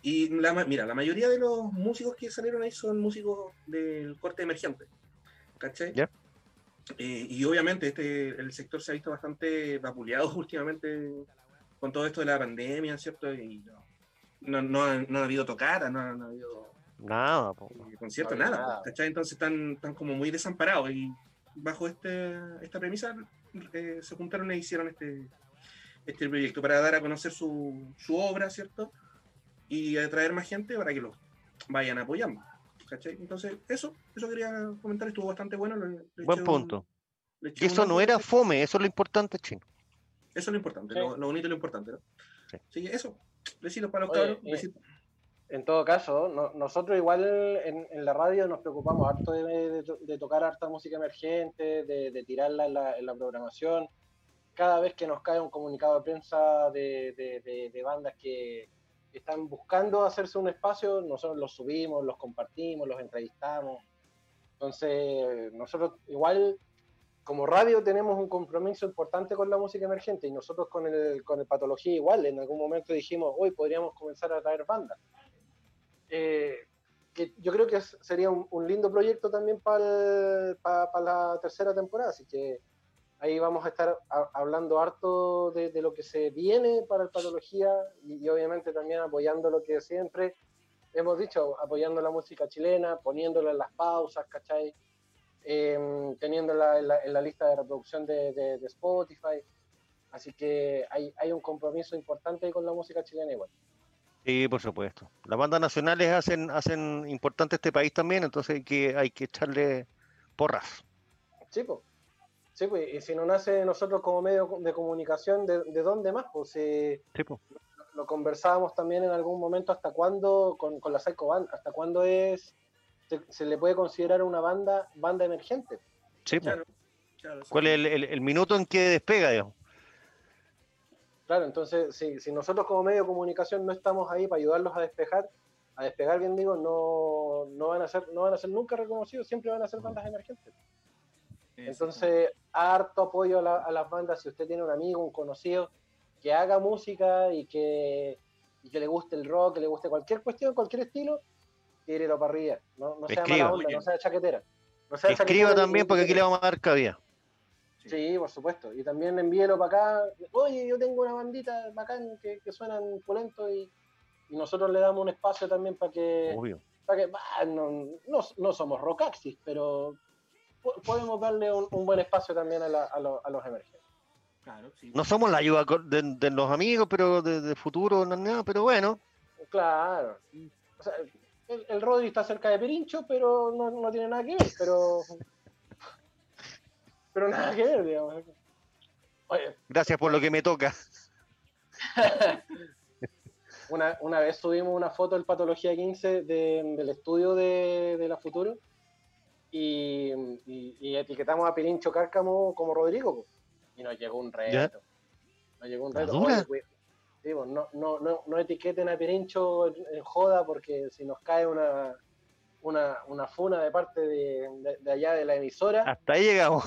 Y la, mira, la mayoría de los músicos que salieron ahí son músicos del corte emergente, ¿cachai? Ya. Eh, y obviamente este, el sector se ha visto bastante vapuleado <laughs> últimamente con todo esto de la pandemia, ¿cierto? Y no, no, no ha, no ha habido tocadas, no, no ha habido Nada, po. conciertos, No nada, nada. ¿cachai? Entonces están, están como muy desamparados y bajo este, esta premisa eh, se juntaron e hicieron este, este proyecto para dar a conocer su, su obra, ¿cierto? Y atraer más gente para que lo vayan apoyando, ¿cachai? Entonces, eso, eso quería comentar, estuvo bastante bueno. le- le Buen un- punto. Y un eso no era fome, eso es lo importante, chino. Eso es lo importante, Sí. lo, lo bonito y lo importante, ¿no? Sí. Así que eso, besitos para los Oye, cabros, eh, besitos. En todo caso, no- nosotros igual en, la radio nos preocupamos harto de, de de tocar harta música emergente, de, tirarla en la, programación. Cada vez que nos cae un comunicado de prensa de bandas que están buscando hacerse un espacio, nosotros los subimos, los compartimos, los entrevistamos. Entonces, nosotros igual como radio tenemos un compromiso importante con la música emergente y nosotros con el, con el Patología igual, en algún momento dijimos, hoy podríamos comenzar a traer bandas. Eh, que yo creo que es- sería un, un lindo proyecto también para la tercera temporada, así que ahí vamos a estar a- hablando harto de, de lo que se viene para el Patología y, y obviamente también apoyando lo que siempre hemos dicho, apoyando la música chilena, poniéndola en las pausas, ¿cachai? Em, teniéndola en la, en la lista de reproducción de, de- de Spotify. Así que hay, hay un compromiso importante con la música chilena igual. Sí, por supuesto. Las bandas nacionales hacen, hacen importante este país también, entonces hay que, hay que echarle porras. Sí, pues. Sí, pues, y si no nace de nosotros como medio de comunicación, ¿de, de dónde más? Pues si Sí, po. lo, conversábamos también en algún momento hasta cuándo, con, con la Psycho Band, hasta cuándo es, se, se le puede considerar una banda, banda emergente. Sí, pues. Claro, claro, ¿Cuál es el, el- el minuto en que despega, digamos? Claro, entonces, si, si nosotros como medio de comunicación no estamos ahí para ayudarlos a despejar, a despegar bien digo, no, no van a ser, no van a ser nunca reconocidos, siempre van a ser bandas emergentes. Entonces, harto apoyo a, la- a las bandas. Si usted tiene un amigo, un conocido que haga música y que, y que le guste el rock, que le guste cualquier cuestión, cualquier estilo, tírelo para arriba. No, no sea Escriba. mala onda, no sea chaquetera. No sea Escriba chaquetera también porque aquí le vamos a dar cabida. Sí, por supuesto. Y también envíelo para acá. Oye, yo tengo una bandita bacán que, que suenan pulento y, y nosotros le damos un espacio también para que, Obvio. para que bah, no, no, no somos rockaxis, pero po- podemos darle un, un buen espacio también a, la- a los- a los emergentes. Claro, sí. No somos la ayuda de, de los amigos, pero de, de futuro, no, nada, pero bueno. Claro. O sea, el, el Rodri está cerca de Pirincho, pero no, no tiene nada que ver, pero. Pero nada que ver, digamos. Oye, Gracias por lo que me toca. <laughs> Una, una vez subimos una foto del Patología 15 de- del estudio de, de la Futuro y, y- y etiquetamos a Pirincho Cárcamo como Rodrigo y nos llegó un reto. Nos llegó un ¿La reto. Oye, no, no, no, no etiqueten a Pirincho en, en joda porque si nos cae una, una, una funa de parte de, de- de allá de la emisora, Hasta ahí llegamos.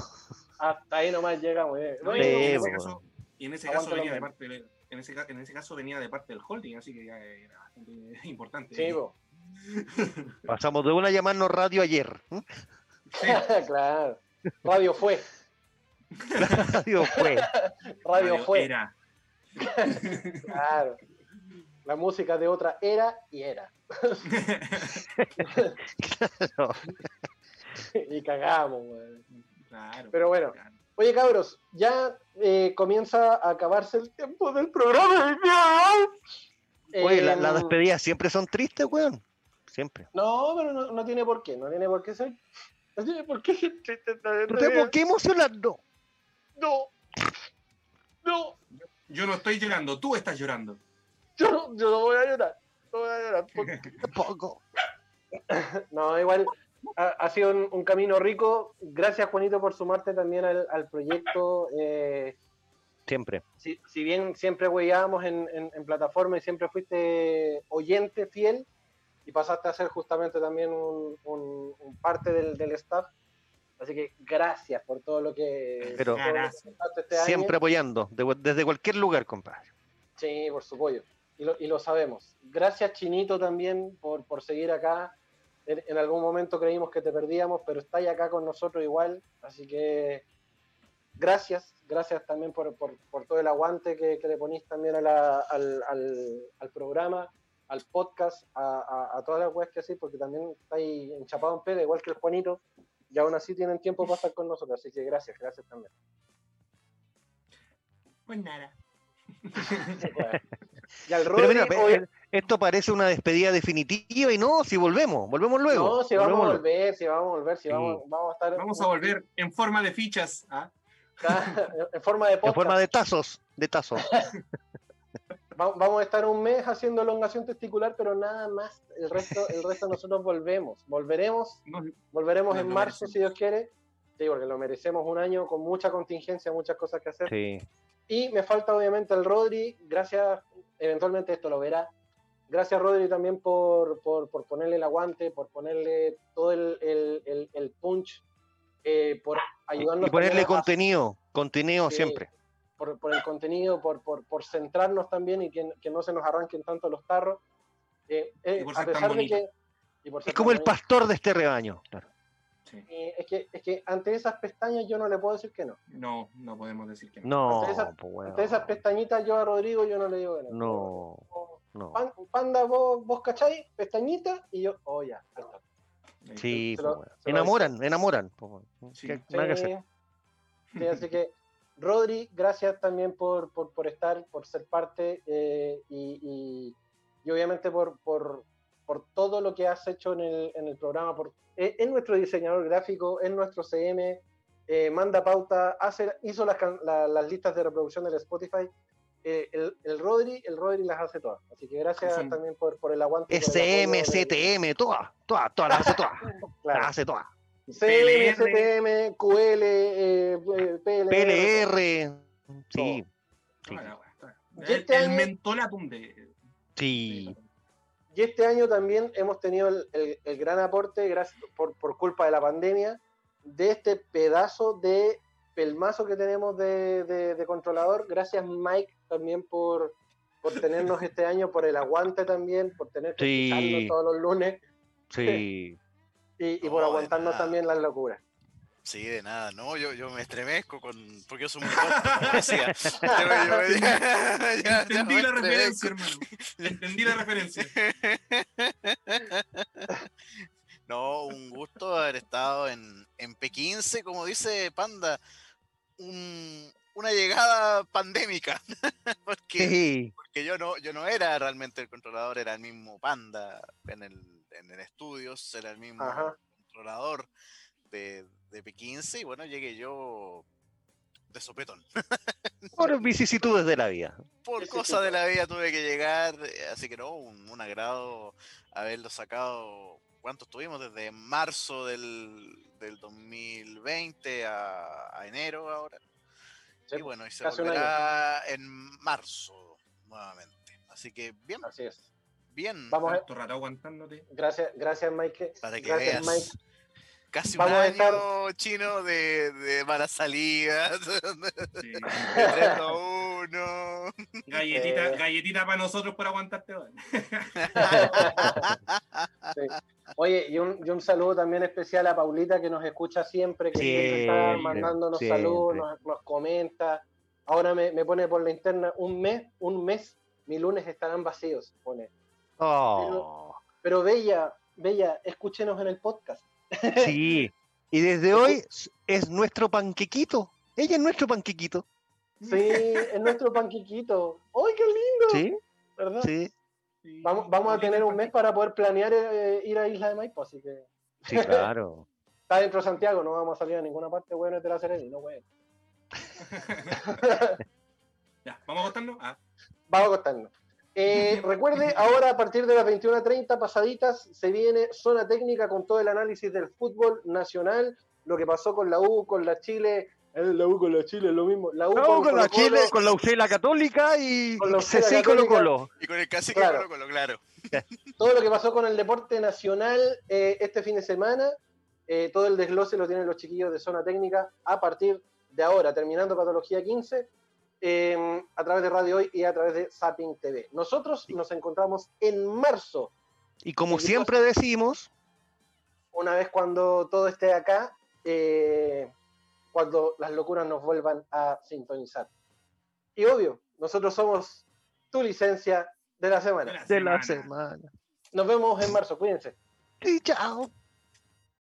Hasta ahí nomás llegamos. eh. No, No, y en ese caso- y en ese caso venía de parte del- en ese, en ese caso venía de parte del holding, así que ya era bastante <laughs> importante. sí. <laughs> Pasamos de una a llamarnos radio ayer. Sí, <laughs> claro. Radio fue. Radio fue. Radio fue. Era. Claro. La música de otra era y era. No. y cagamos, weón. Claro. Pero bueno. claro. Oye, cabros, ya eh, comienza a acabarse el tiempo del programa. Oye, la- Em, las despedidas siempre son tristes, weón. Siempre. No, pero no, no tiene por qué. No tiene por qué ser. No tiene por qué ser triste ¿Pero despedida. por qué emocionando? No. No. Yo no estoy llorando, tú estás llorando. Yo, no- yo no voy a llorar. No voy a llorar. porque- <laughs> Tampoco. <laughs> No, igual ha, ha sido un, un camino rico. Gracias, Juanito, por sumarte también al, al proyecto. Eh, Siempre. si, si bien siempre huellábamos en, en, en plataforma y siempre fuiste oyente fiel y pasaste a ser justamente también un, un- un parte del, del staff. Así que gracias por todo lo que, Pero- este año. Siempre apoyando. de- desde cualquier lugar, compadre. Sí, por su apoyo. Y lo, y lo sabemos. Gracias, Chinito, también por, por seguir acá. En, en algún momento creímos que te perdíamos, pero estáis acá con nosotros igual. Así que gracias. Gracias también por, por- por todo el aguante que, que le ponís también a la- al, al- al programa, al podcast, a, a- a todas las webs que hacéis, porque también estáis enchapados en pega, igual que el Juanito. Y aún así tienen tiempo para estar con nosotros. Así que gracias, gracias también. Pues nada. <laughs> <laughs> Y al Pero mira, hoy- eh, esto parece una despedida definitiva y no, si volvemos, volvemos luego. No, si vamos a volver, si vamos a volver, si Sí. vamos, vamos a estar. Vamos a volver en forma de fichas. ¿ah? en forma de <laughs> En podcast. forma de tazos, de tazos. <laughs> Va- Vamos a estar un mes haciendo elongación testicular, pero nada más. El resto, el resto nosotros volvemos. Volveremos, No, volveremos en marzo, merecemos. si Dios quiere. Sí, porque lo merecemos un año con mucha contingencia, muchas cosas que hacer. Sí. Y me falta obviamente el Rodri. Gracias, eventualmente esto lo verá. Gracias Rodri también por, por, por ponerle el aguante, por ponerle todo el, el, el- el punch, eh, por ayudarnos Y ponerle a- contenido, contenido Sí. siempre. por, por el contenido, por, por, por centrarnos también y que, que no se nos arranquen tanto los tarros. Eh, eh, Y por a ser tan pesar de bonito. que. y por ser Es como el bonito, pastor de este rebaño. Claro. Sí. eh, es, que, es que ante esas pestañas yo no le puedo decir que no. no, no podemos decir que no. No, Ante esa- pues, weón. Ante esas pestañitas yo a Rodrigo yo no le digo que no. No, no. Pan- Panda, vos, vos cachai, pestañita, y yo, oh ya, Sí, Se pues, lo- weón. se lo enamoran, enamoran. pues. Sí. ¿Qué- nada que hacer. Sí, sí, así que, Rodri, gracias también por, por, por estar, por ser parte eh, y, y- y obviamente por, por, por todo lo que has hecho en el, en el programa. Por, es, es nuestro diseñador gráfico, es nuestro CM, eh, manda pauta, hace, hizo las, can- la- las listas de reproducción del Spotify eh, el, el Rodri, el Rodri las hace todas. Así que gracias Son- también por, por el aguante. SM, CTM, todas, todas, todas las hace todas. <laughs> Claro. Las hace todas. CM. CTM, QL, eh, eh, PLR. PLR. Sí, Sí. Wea, toda. Y El, el mentolatum de. sí. Y este año también hemos tenido el, el- el gran aporte, gracias, por, por culpa de la pandemia, de este pedazo de pelmazo que tenemos de, de- de controlador. Gracias Mike también por, por tenernos <laughs> este año, por el aguante también, por tener que Sí. todos los lunes Sí. <laughs> y, por de aguantarnos también las locuras. Sí, de nada, no, yo, yo me estremezco con, porque yo soy muy corto, como decía. Yo yo <laughs> ya- ya Entendí me la estremezco. referencia, hermano. <laughs> Entendí la referencia. <laughs> No, un gusto haber estado en, en P15, como dice Panda, un- una llegada pandémica, porque, Sí. porque yo no yo no era realmente el controlador, era el mismo Panda en el, en el estudios, era el mismo Ajá. controlador de, de P15 y bueno, llegué yo de sopetón. <laughs> Por vicisitudes de la vida. Por cosas de la vida tuve que llegar, eh, así que no, un, un agrado haberlo sacado. ¿Cuánto estuvimos? Desde marzo del, del 2020 a, a enero ahora. Sí, y bueno, y se volverá en marzo nuevamente. Así que bien, Así es. bien. Vamos a, rato aguantándote. gracias, gracias Mike. Para que gracias veas. Mike. Casi Vamos un año estar- chino de, de malas salidas, Sí. <laughs> de 3 a 1. Galletita, Eh. galletita para nosotros por aguantarte. <laughs> Sí. Oye, y un, y un saludo también especial a Paulita que nos escucha siempre, que siempre está mandándonos siempre. saludos, nos, nos comenta. Ahora me, me pone por la interna un mes, un mes, mis lunes estarán vacíos, pone. Oh, Pero Bella, Bella, escúchenos en el podcast. Sí. <laughs> Y desde hoy es nuestro panquequito. Ella es nuestro panquequito. Sí, es nuestro panquiquito. ¡Ay, qué lindo! Sí, ¿Verdad? sí, Sí. Vamos, vamos a tener un ¿por mes para poder planear eh, ir a Isla de Maipo, así que sí, claro. <laughs> está dentro de Santiago, no vamos a salir a ninguna parte, bueno, de la Serena, no, bueno. <laughs> Ya, ¿vamos a acostarnos? Ah, Vamos a acostarnos. Eh, recuerde, ahora a partir de las 21.30 pasaditas se viene zona técnica con todo el análisis del fútbol nacional, lo que pasó con la U, con la Chile, eh, la U con la Chile es lo mismo, la U No, con, con la Chile, con la UCLA Católica y Con la y Colo Católica. Colo. Y con el casi Claro. Colo Colo, claro. <laughs> todo lo que pasó con el deporte nacional eh, este fin de semana, eh, todo el desglose lo tienen los chiquillos de zona técnica a partir de ahora, terminando Patología 15, eh, a través de Radio Hoy y a través de Zapping TV. Nosotros nos encontramos en marzo, Y como siempre decimos, una vez cuando todo esté acá, eh, cuando las locuras nos vuelvan a sintonizar. Y obvio, nosotros somos tu licencia de la semana. de la semana. Nos vemos en marzo, cuídense. Y chao.